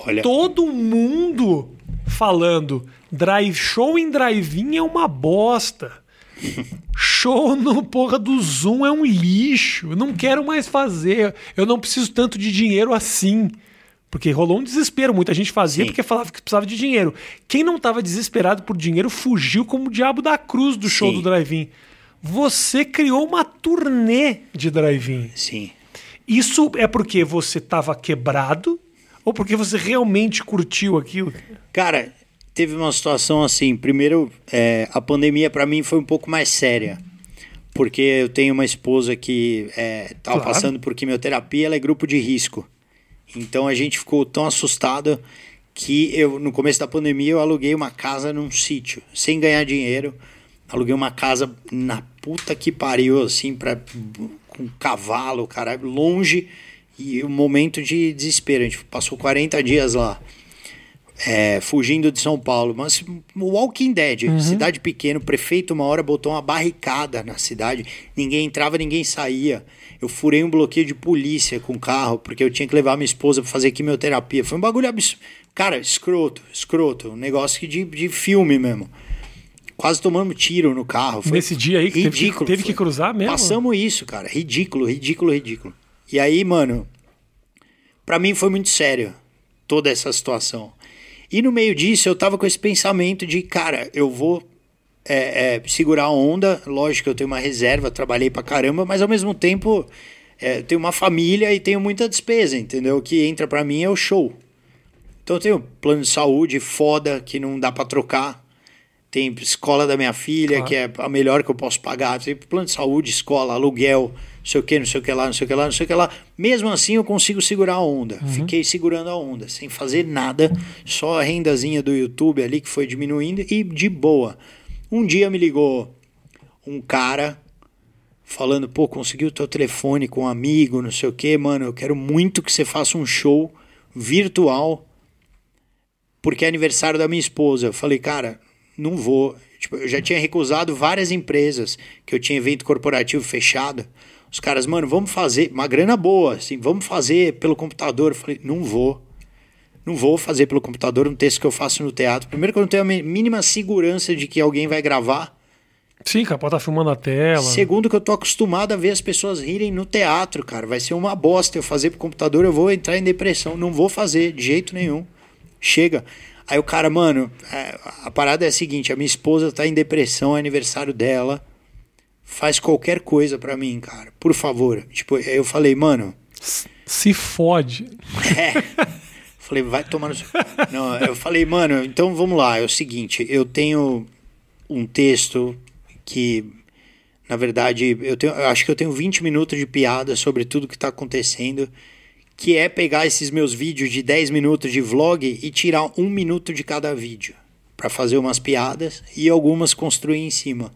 Olha, Todo mundo falando drive show em drive-in é uma bosta. Show no porra do Zoom é um lixo. Eu não quero mais fazer. Eu não preciso tanto de dinheiro assim. Porque rolou um desespero. Muita gente fazia Sim. porque falava que precisava de dinheiro. Quem não estava desesperado por dinheiro fugiu como o diabo da cruz do show Sim. do drive-in. Você criou uma turnê de drive-in. sim. Isso é porque você estava quebrado ou porque você realmente curtiu aquilo? Cara, teve uma situação assim. Primeiro, é, a pandemia pra mim foi um pouco mais séria. Porque eu tenho uma esposa que é, tava Claro. passando por quimioterapia, ela é grupo de risco. Então a gente ficou tão assustado que eu, no começo da pandemia, eu aluguei uma casa num sítio, sem ganhar dinheiro. Aluguei uma casa na puta que pariu, assim, pra, com cavalo, caralho, longe. E um momento de desespero. A gente passou 40 dias lá. É, fugindo de São Paulo. Mas Walking Dead, cidade pequena, o prefeito uma hora botou uma barricada na cidade. Ninguém entrava, ninguém saía. Eu furei um bloqueio de polícia com o carro, porque eu tinha que levar minha esposa pra fazer quimioterapia. Foi um bagulho absurdo. Cara, escroto, escroto. Um negócio que de, de filme mesmo. Quase tomamos tiro no carro. Foi Nesse dia aí que teve que- ridículo. teve que Foi- cruzar mesmo? Passamos isso, cara. Ridículo, ridículo, ridículo. E aí, mano, pra mim foi muito sério toda essa situação. E no meio disso, eu tava com esse pensamento de, cara, eu vou é, é, segurar a onda. Lógico que eu tenho uma reserva, trabalhei pra caramba, mas ao mesmo tempo é, eu tenho uma família e tenho muita despesa, entendeu? O que entra pra mim é o show. Então eu tenho plano de saúde foda que não dá pra trocar. Tem escola da minha filha, Claro. que é a melhor que eu posso pagar. Tem plano de saúde, escola, aluguel, sei o que, não sei o que lá, não sei o que lá, não sei o que lá. Mesmo assim, eu consigo segurar a onda. Fiquei segurando a onda, sem fazer nada, só a rendazinha do YouTube ali que foi diminuindo e de boa. Um dia me ligou um cara falando, pô, consegui o teu telefone com um amigo, não sei o que, mano, eu quero muito que você faça um show virtual porque é aniversário da minha esposa. Eu falei, cara, não vou. Tipo, eu já tinha recusado várias empresas que eu tinha evento corporativo fechado. Os caras, mano, vamos fazer uma grana boa, assim, vamos fazer pelo computador. Eu falei, não vou. Não vou fazer pelo computador um texto que eu faço no teatro. Primeiro que eu não tenho a mínima segurança de que alguém vai gravar. Sim, cara, pode estar filmando a tela. Segundo que eu tô acostumado a ver as pessoas rirem no teatro, cara. Vai ser uma bosta eu fazer pro computador, eu vou entrar em depressão. Não vou fazer, de jeito nenhum. Chega. Aí o cara, mano, é, a parada é a seguinte: a minha esposa tá em depressão, é aniversário dela. Faz qualquer coisa pra mim, cara. Por favor. Tipo, eu falei, mano. Se fode. É. Falei, vai tomar no seu. Não, eu falei, mano, então vamos lá. É o seguinte, eu tenho um texto que, na verdade, eu, tenho, eu acho que eu tenho 20 minutos de piada sobre tudo que tá acontecendo. Que é pegar esses meus vídeos de 10 minutos de vlog e tirar um minuto de cada vídeo. Pra fazer umas piadas e algumas construir em cima.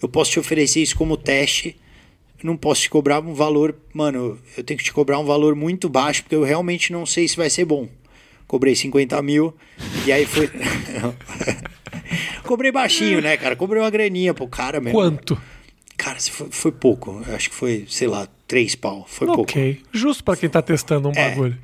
Eu posso te oferecer isso como teste não posso te cobrar um valor, mano, eu tenho que te cobrar um valor muito baixo, porque eu realmente não sei se vai ser bom. Cobrei 50 mil, e aí foi. Cobrei baixinho, né, cara? Cobrei uma graninha pro cara mesmo. Quanto? Cara, foi, foi pouco. Eu acho que foi, sei lá, três pau. Foi pouco. Ok. Justo pra quem tá testando um É. bagulho.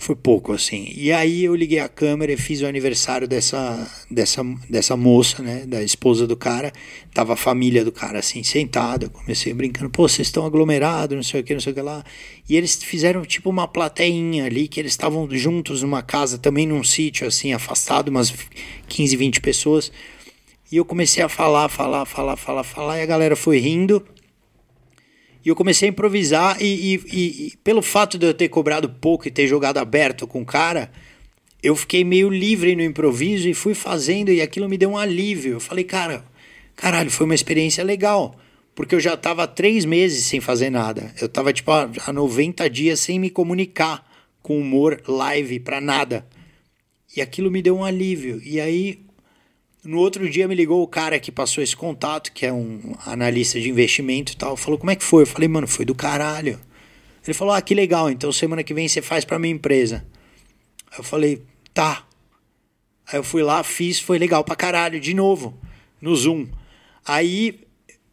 Foi pouco, assim. E aí eu liguei a câmera e fiz o aniversário dessa, dessa, dessa moça, né? Da esposa do cara. Tava a família do cara, assim, sentada. Comecei brincando, pô, vocês estão aglomerados, não sei o que, não sei o que lá. E eles fizeram tipo uma plateinha ali, que eles estavam juntos numa casa, também num sítio, assim, afastado, umas 15, 20 pessoas. E eu comecei a falar, falar, falar, falar, falar, e a galera foi rindo. E eu comecei a improvisar, e, e- e- pelo fato de eu ter cobrado pouco e ter jogado aberto com o cara, eu fiquei meio livre no improviso e fui fazendo, e aquilo me deu um alívio. Eu falei, cara, caralho, foi uma experiência legal. Porque eu já tava três meses sem fazer nada. Eu tava, tipo, há 90 dias sem me comunicar com humor live pra nada. E aquilo me deu um alívio. E aí, no outro dia me ligou o cara que passou esse contato, que é um analista de investimento e tal. Falou, como é que foi? Eu falei, mano, foi do caralho. Ele falou, ah, que legal, então semana que vem você faz pra minha empresa. Eu falei, tá. Aí eu fui lá, fiz, foi legal pra caralho, de novo, no Zoom. Aí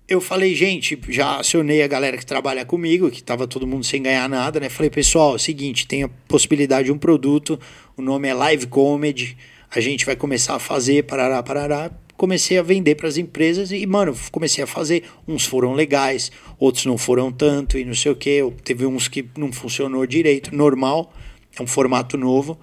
eu falei, gente, já acionei a galera que trabalha comigo, que tava todo mundo sem ganhar nada, né? Falei, pessoal, é o seguinte, tem a possibilidade de um produto, o nome é Live Comedy, a gente vai começar a fazer, parará, parará. Comecei a vender para as empresas e, mano, comecei a fazer. Uns foram legais, outros não foram tanto e não sei o que. Teve uns que não funcionou direito, normal, é um formato novo.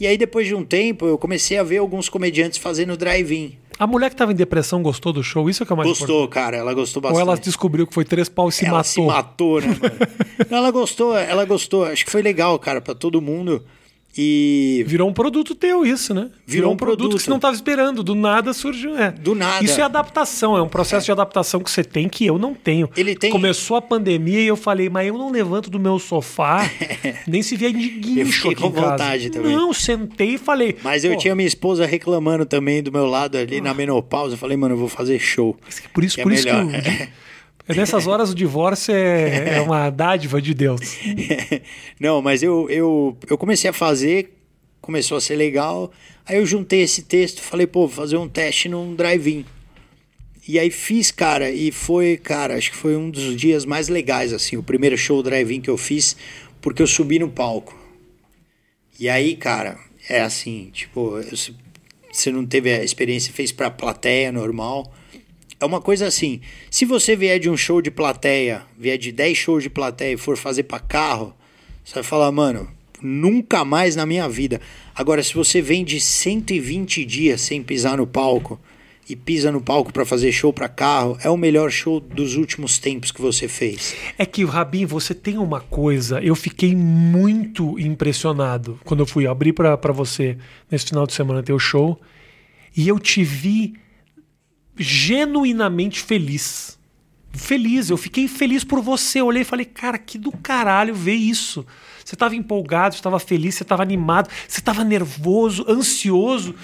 E aí, depois de um tempo, eu comecei a ver alguns comediantes fazendo drive-in. A mulher que tava em depressão gostou do show? Isso é que é o mais importante. Gostou, cara, ela gostou Ou bastante. ela descobriu que foi três pau e se ela matou? se matou, né, mano? Ela gostou, ela gostou. Acho que foi legal, cara, pra todo mundo. E Virou um produto teu isso, né? Virou um produto, produto. que você não tava esperando. Do nada surgiu. É. Do nada. Isso é adaptação, é um processo de adaptação que você tem que eu não tenho. Ele tem- Começou a pandemia e eu falei, mas eu não levanto do meu sofá, nem se vier de guincho Eu aqui com em casa. vontade também. Não, sentei e falei. Mas eu tinha minha esposa reclamando também do meu lado ali na menopausa. Eu falei, mano, eu vou fazer show. Por isso, que é por isso que melhor. eu, Nessas horas o divórcio é, é uma dádiva de Deus. Não, mas eu, eu, eu comecei a fazer, começou a ser legal. Aí eu juntei esse texto, falei, pô, vou fazer um teste num drive-in. E aí fiz, cara, e foi, cara, acho que foi um dos dias mais legais, assim, o primeiro show drive-in que eu fiz, porque eu subi no palco. E aí, cara, é assim, tipo, você não teve a experiência, fez pra plateia normal. É uma coisa assim, se você vier de um show de plateia, vier de 10 shows de plateia e for fazer para carro, você vai falar, mano, nunca mais na minha vida. Agora, se você vem de 120 dias sem pisar no palco e pisa no palco para fazer show para carro, é o melhor show dos últimos tempos que você fez. É que, Rabin, você tem uma coisa, eu fiquei muito impressionado quando eu fui abrir para você nesse final de semana teu show e eu te vi genuinamente feliz. Feliz, eu fiquei feliz por você. Eu olhei e falei, cara, que do caralho ver isso. Você estava empolgado, você estava feliz, você estava animado, você estava nervoso, ansioso.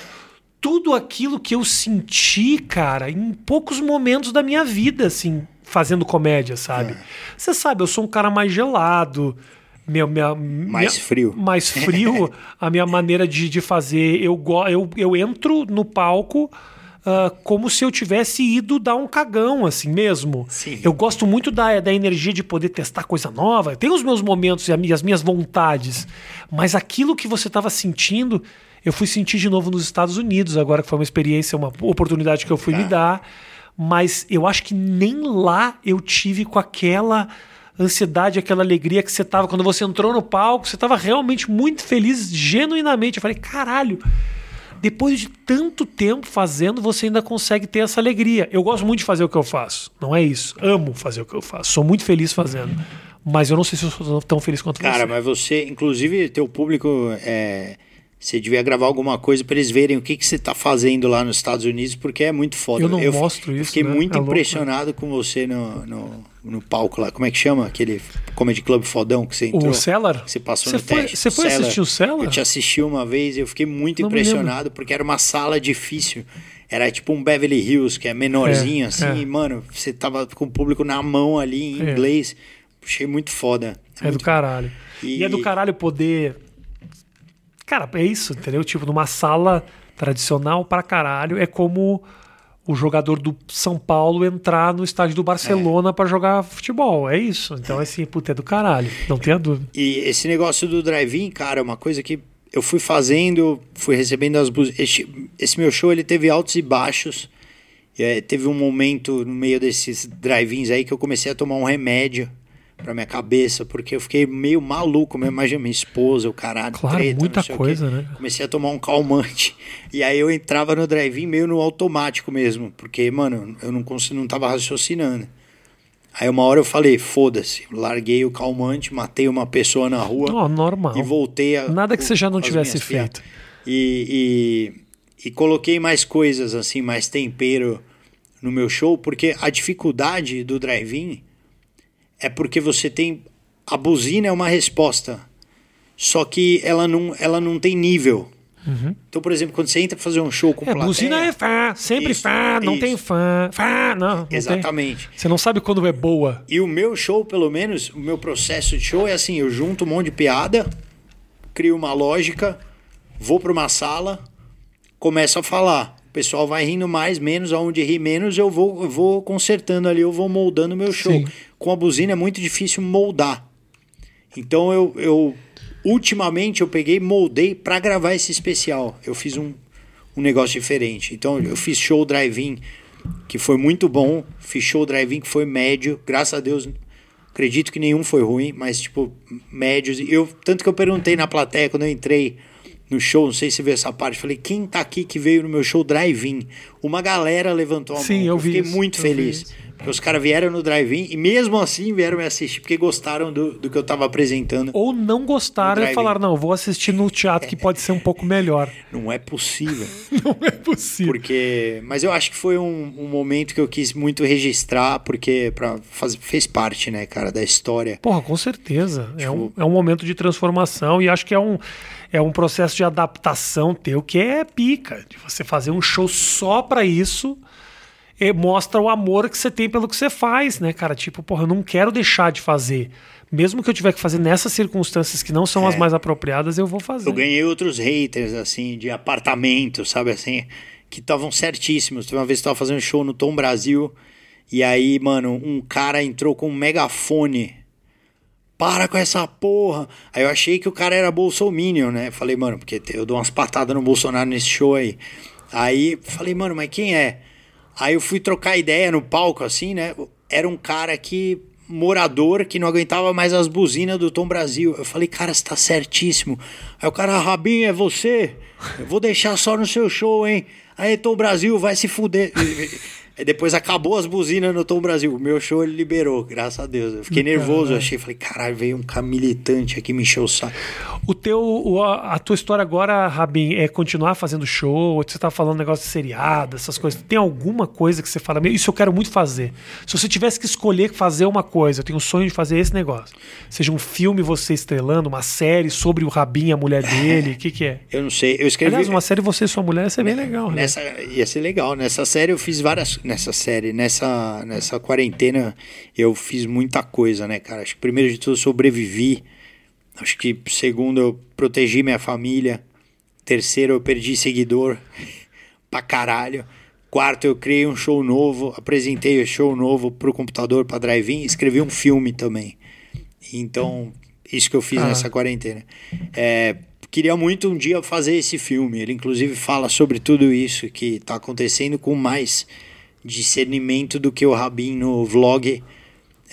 Tudo aquilo que eu senti, cara, em poucos momentos da minha vida, assim, fazendo comédia, sabe? É. Você sabe, eu sou um cara mais gelado, minha, minha, mais minha, frio. Mais frio, a minha maneira de, de fazer. Eu, eu, eu entro no palco uh, como se eu tivesse ido dar um cagão, assim mesmo. Sim. Eu gosto muito da, da energia de poder testar coisa nova. Tem os meus momentos e as minhas vontades. Mas aquilo que você estava sentindo, eu fui sentir de novo nos Estados Unidos, agora que foi uma experiência, uma oportunidade que eu fui me dar. Mas eu acho que nem lá eu tive com aquela ansiedade, aquela alegria que você tava quando você entrou no palco, você tava realmente muito feliz, genuinamente. Eu falei, caralho, depois de tanto tempo fazendo, você ainda consegue ter essa alegria. Eu gosto muito de fazer o que eu faço, não é isso. Amo fazer o que eu faço, sou muito feliz fazendo. Mas eu não sei se eu sou tão feliz quanto Cara, você. Cara, mas você, inclusive, teu público é você devia gravar alguma coisa para eles verem o que, que você está fazendo lá nos Estados Unidos, porque é muito foda. Eu não eu, mostro isso. Fiquei né? muito é impressionado louco, com você no, no, no, palco lá. Como é que chama? Aquele Comedy Club fodão que você entrou. O Cellar? Você passou você no foi, teste. Você foi Cellar. assistir o Cellar? Eu te assisti uma vez e eu fiquei muito não impressionado, porque era uma sala difícil. Era tipo um Beverly Hills, que é menorzinho, é, assim. É. E, mano, você tava com o público na mão ali, em é. inglês. Achei muito foda. É, muito... do caralho. E... e é do caralho poder Cara, é isso, entendeu? Tipo, numa sala tradicional pra caralho, é como o jogador do São Paulo entrar no estádio do Barcelona é. para jogar futebol. É isso. Então, assim, puta, é do caralho. Não tenha dúvida. E esse negócio do drive-in, cara, é uma coisa que eu fui fazendo, fui recebendo as esse, esse meu show, ele teve altos e baixos. E, é, teve um momento no meio desses drive-ins aí que eu comecei a tomar um remédio pra minha cabeça, porque eu fiquei meio maluco mesmo. Imagina minha esposa, o caralho. Claro, treta, muita coisa, né? Comecei a tomar um calmante. E aí eu entrava no drive-in meio no automático mesmo, porque, mano, eu não, consegui, não tava raciocinando. Aí uma hora eu falei, foda-se, larguei o calmante, matei uma pessoa na rua. Oh, normal. E voltei a. Nada que você já não tivesse feito. E, e, e coloquei mais coisas, assim, mais tempero no meu show, porque a dificuldade do drive-in é porque você tem. A buzina é uma resposta, só que ela não, ela não tem nível. Uhum. Então, por exemplo, quando você entra pra fazer um show com é, plateia... buzina é Fá, sempre isso, Fá, não isso. tem Fá, Fá, não. não Exatamente. Tem. Você não sabe quando é boa. E o meu show, pelo menos, o meu processo de show é assim, eu junto um monte de piada, crio uma lógica, vou pra uma sala, começo a falar pessoal vai rindo mais, menos, aonde ri menos, eu vou, eu vou consertando ali, eu vou moldando o meu show. Sim. Com a buzina é muito difícil moldar. Então eu, eu ultimamente eu peguei moldei para gravar esse especial. Eu fiz um, um negócio diferente. Então eu fiz show drive-in que foi muito bom, fiz show drive-in que foi médio, graças a Deus. Acredito que nenhum foi ruim, mas tipo médios. Eu tanto que eu perguntei na plateia quando eu entrei no show, não sei se você viu essa parte, falei, quem tá aqui que veio no meu show drive-in? Uma galera levantou a Sim, mão. Eu, eu fiquei isso, muito feliz. Os caras vieram no drive-in e mesmo assim vieram me assistir, porque gostaram do, do que eu tava apresentando. Ou não gostaram e falaram, não, vou assistir no teatro que pode ser um pouco melhor. Não é possível. não é possível. Porque. Mas eu acho que foi um, um momento que eu quis muito registrar, porque pra faz, fez parte, né, cara, da história. Porra, com certeza. Tipo... É, um, é um momento de transformação e acho que é um é um processo de adaptação teu que é pica, de você fazer um show só para isso. É, mostra o amor que você tem pelo que você faz, né, cara? Tipo, porra, eu não quero deixar de fazer. Mesmo que eu tiver que fazer nessas circunstâncias que não são as mais apropriadas, eu vou fazer. Eu ganhei outros haters, assim, de apartamento, sabe assim? Que estavam certíssimos. Teve uma vez que eu tava fazendo show no Tom Brasil. E aí, mano, um cara entrou com um megafone. Para com essa porra. Aí eu achei que o cara era bolsominion, né? Falei, mano, porque eu dou umas patadas no Bolsonaro nesse show aí. Aí falei, mano, mas quem é? Aí eu fui trocar ideia no palco, assim, né? Era um cara que. morador que não aguentava mais as buzinas do Tom Brasil. Eu falei, cara, você tá certíssimo. Aí o cara, Rabinho, é você? Eu vou deixar só no seu show, hein? Aí, Tom Brasil, vai se fuder. Aí depois acabou as buzinas no Tom Brasil. O meu show ele liberou, graças a Deus. Eu fiquei nervoso, eu achei, falei, caralho, veio um militante aqui me encheu o saco. O teu, o, a tua história agora, Rabin, é continuar fazendo show? Você tá falando negócio de seriado, essas coisas. Tem alguma coisa que você fala, isso eu quero muito fazer. Se você tivesse que escolher fazer uma coisa, eu tenho um sonho de fazer esse negócio. Seja um filme você estrelando, uma série sobre o Rabin, a mulher dele, o que que é? Eu não sei, eu escrevi... Aliás, uma série você e sua mulher ia ser bem legal. Né? Nessa, ia ser legal. Nessa série eu fiz várias nessa série, nessa, nessa quarentena, eu fiz muita coisa, né, cara? Acho que primeiro de tudo sobrevivi. Acho que segundo eu protegi minha família. Terceiro eu perdi seguidor pra caralho. Quarto eu criei um show novo, apresentei o show novo pro computador, pra drive-in, escrevi um filme também. Então, isso que eu fiz ah. nessa quarentena. É, queria muito um dia fazer esse filme. Ele inclusive fala sobre tudo isso que está acontecendo com mais discernimento do que o Rabin no vlog.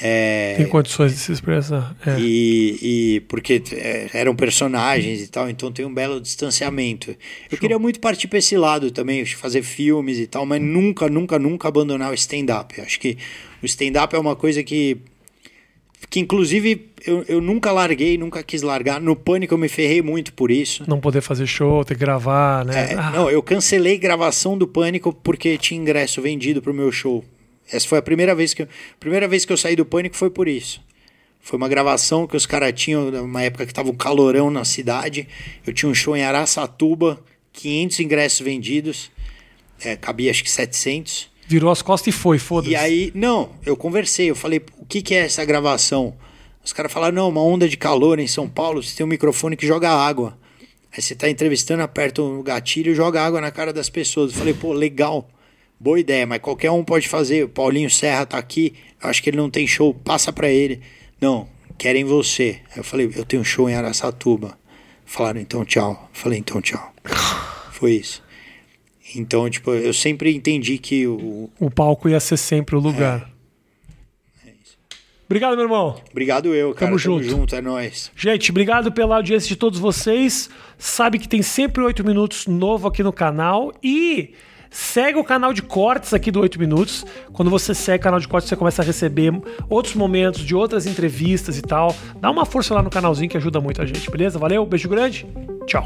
É, Tem condições de se expressar. É. E, e porque é, eram personagens e tal, então tem um belo distanciamento. Eu Show. queria muito partir para esse lado também, fazer filmes e tal, mas nunca, nunca, nunca abandonar o stand-up. Acho que o stand-up é uma coisa que que inclusive eu, eu nunca larguei, nunca quis largar. No Pânico eu me ferrei muito por isso. Não poder fazer show, ter que gravar, né? É, ah. Não, eu cancelei gravação do Pânico porque tinha ingresso vendido pro meu show. Essa foi a primeira vez que eu, primeira vez que eu saí do Pânico foi por isso. Foi uma gravação que os caras tinham, numa época que tava um calorão na cidade. Eu tinha um show em Araçatuba, 500 ingressos vendidos. É, cabia acho que 700. Virou as costas e foi, foda-se. E aí, não, eu conversei, eu falei, o que, que é essa gravação? Os caras falaram, não, uma onda de calor em São Paulo, você tem um microfone que joga água. Aí você tá entrevistando, aperta o gatilho e joga água na cara das pessoas. Eu falei, pô, legal, boa ideia, mas qualquer um pode fazer. O Paulinho Serra tá aqui, eu acho que ele não tem show, passa para ele. Não, querem você. Aí eu falei, eu tenho show em Araçatuba. Falaram, então tchau. Eu falei, então tchau. Foi isso. Então, tipo, eu sempre entendi que o. O palco ia ser sempre o lugar. É. é isso. Obrigado, meu irmão. Obrigado eu, cara. Tamo junto. Tamo junto, é nóis. Gente, obrigado pela audiência de todos vocês. Sabe que tem sempre 8 minutos novo aqui no canal e segue o canal de cortes aqui do 8 minutos. Quando você segue o canal de cortes, você começa a receber outros momentos de outras entrevistas e tal. Dá uma força lá no canalzinho que ajuda muito a gente, beleza? Valeu, beijo grande. Tchau.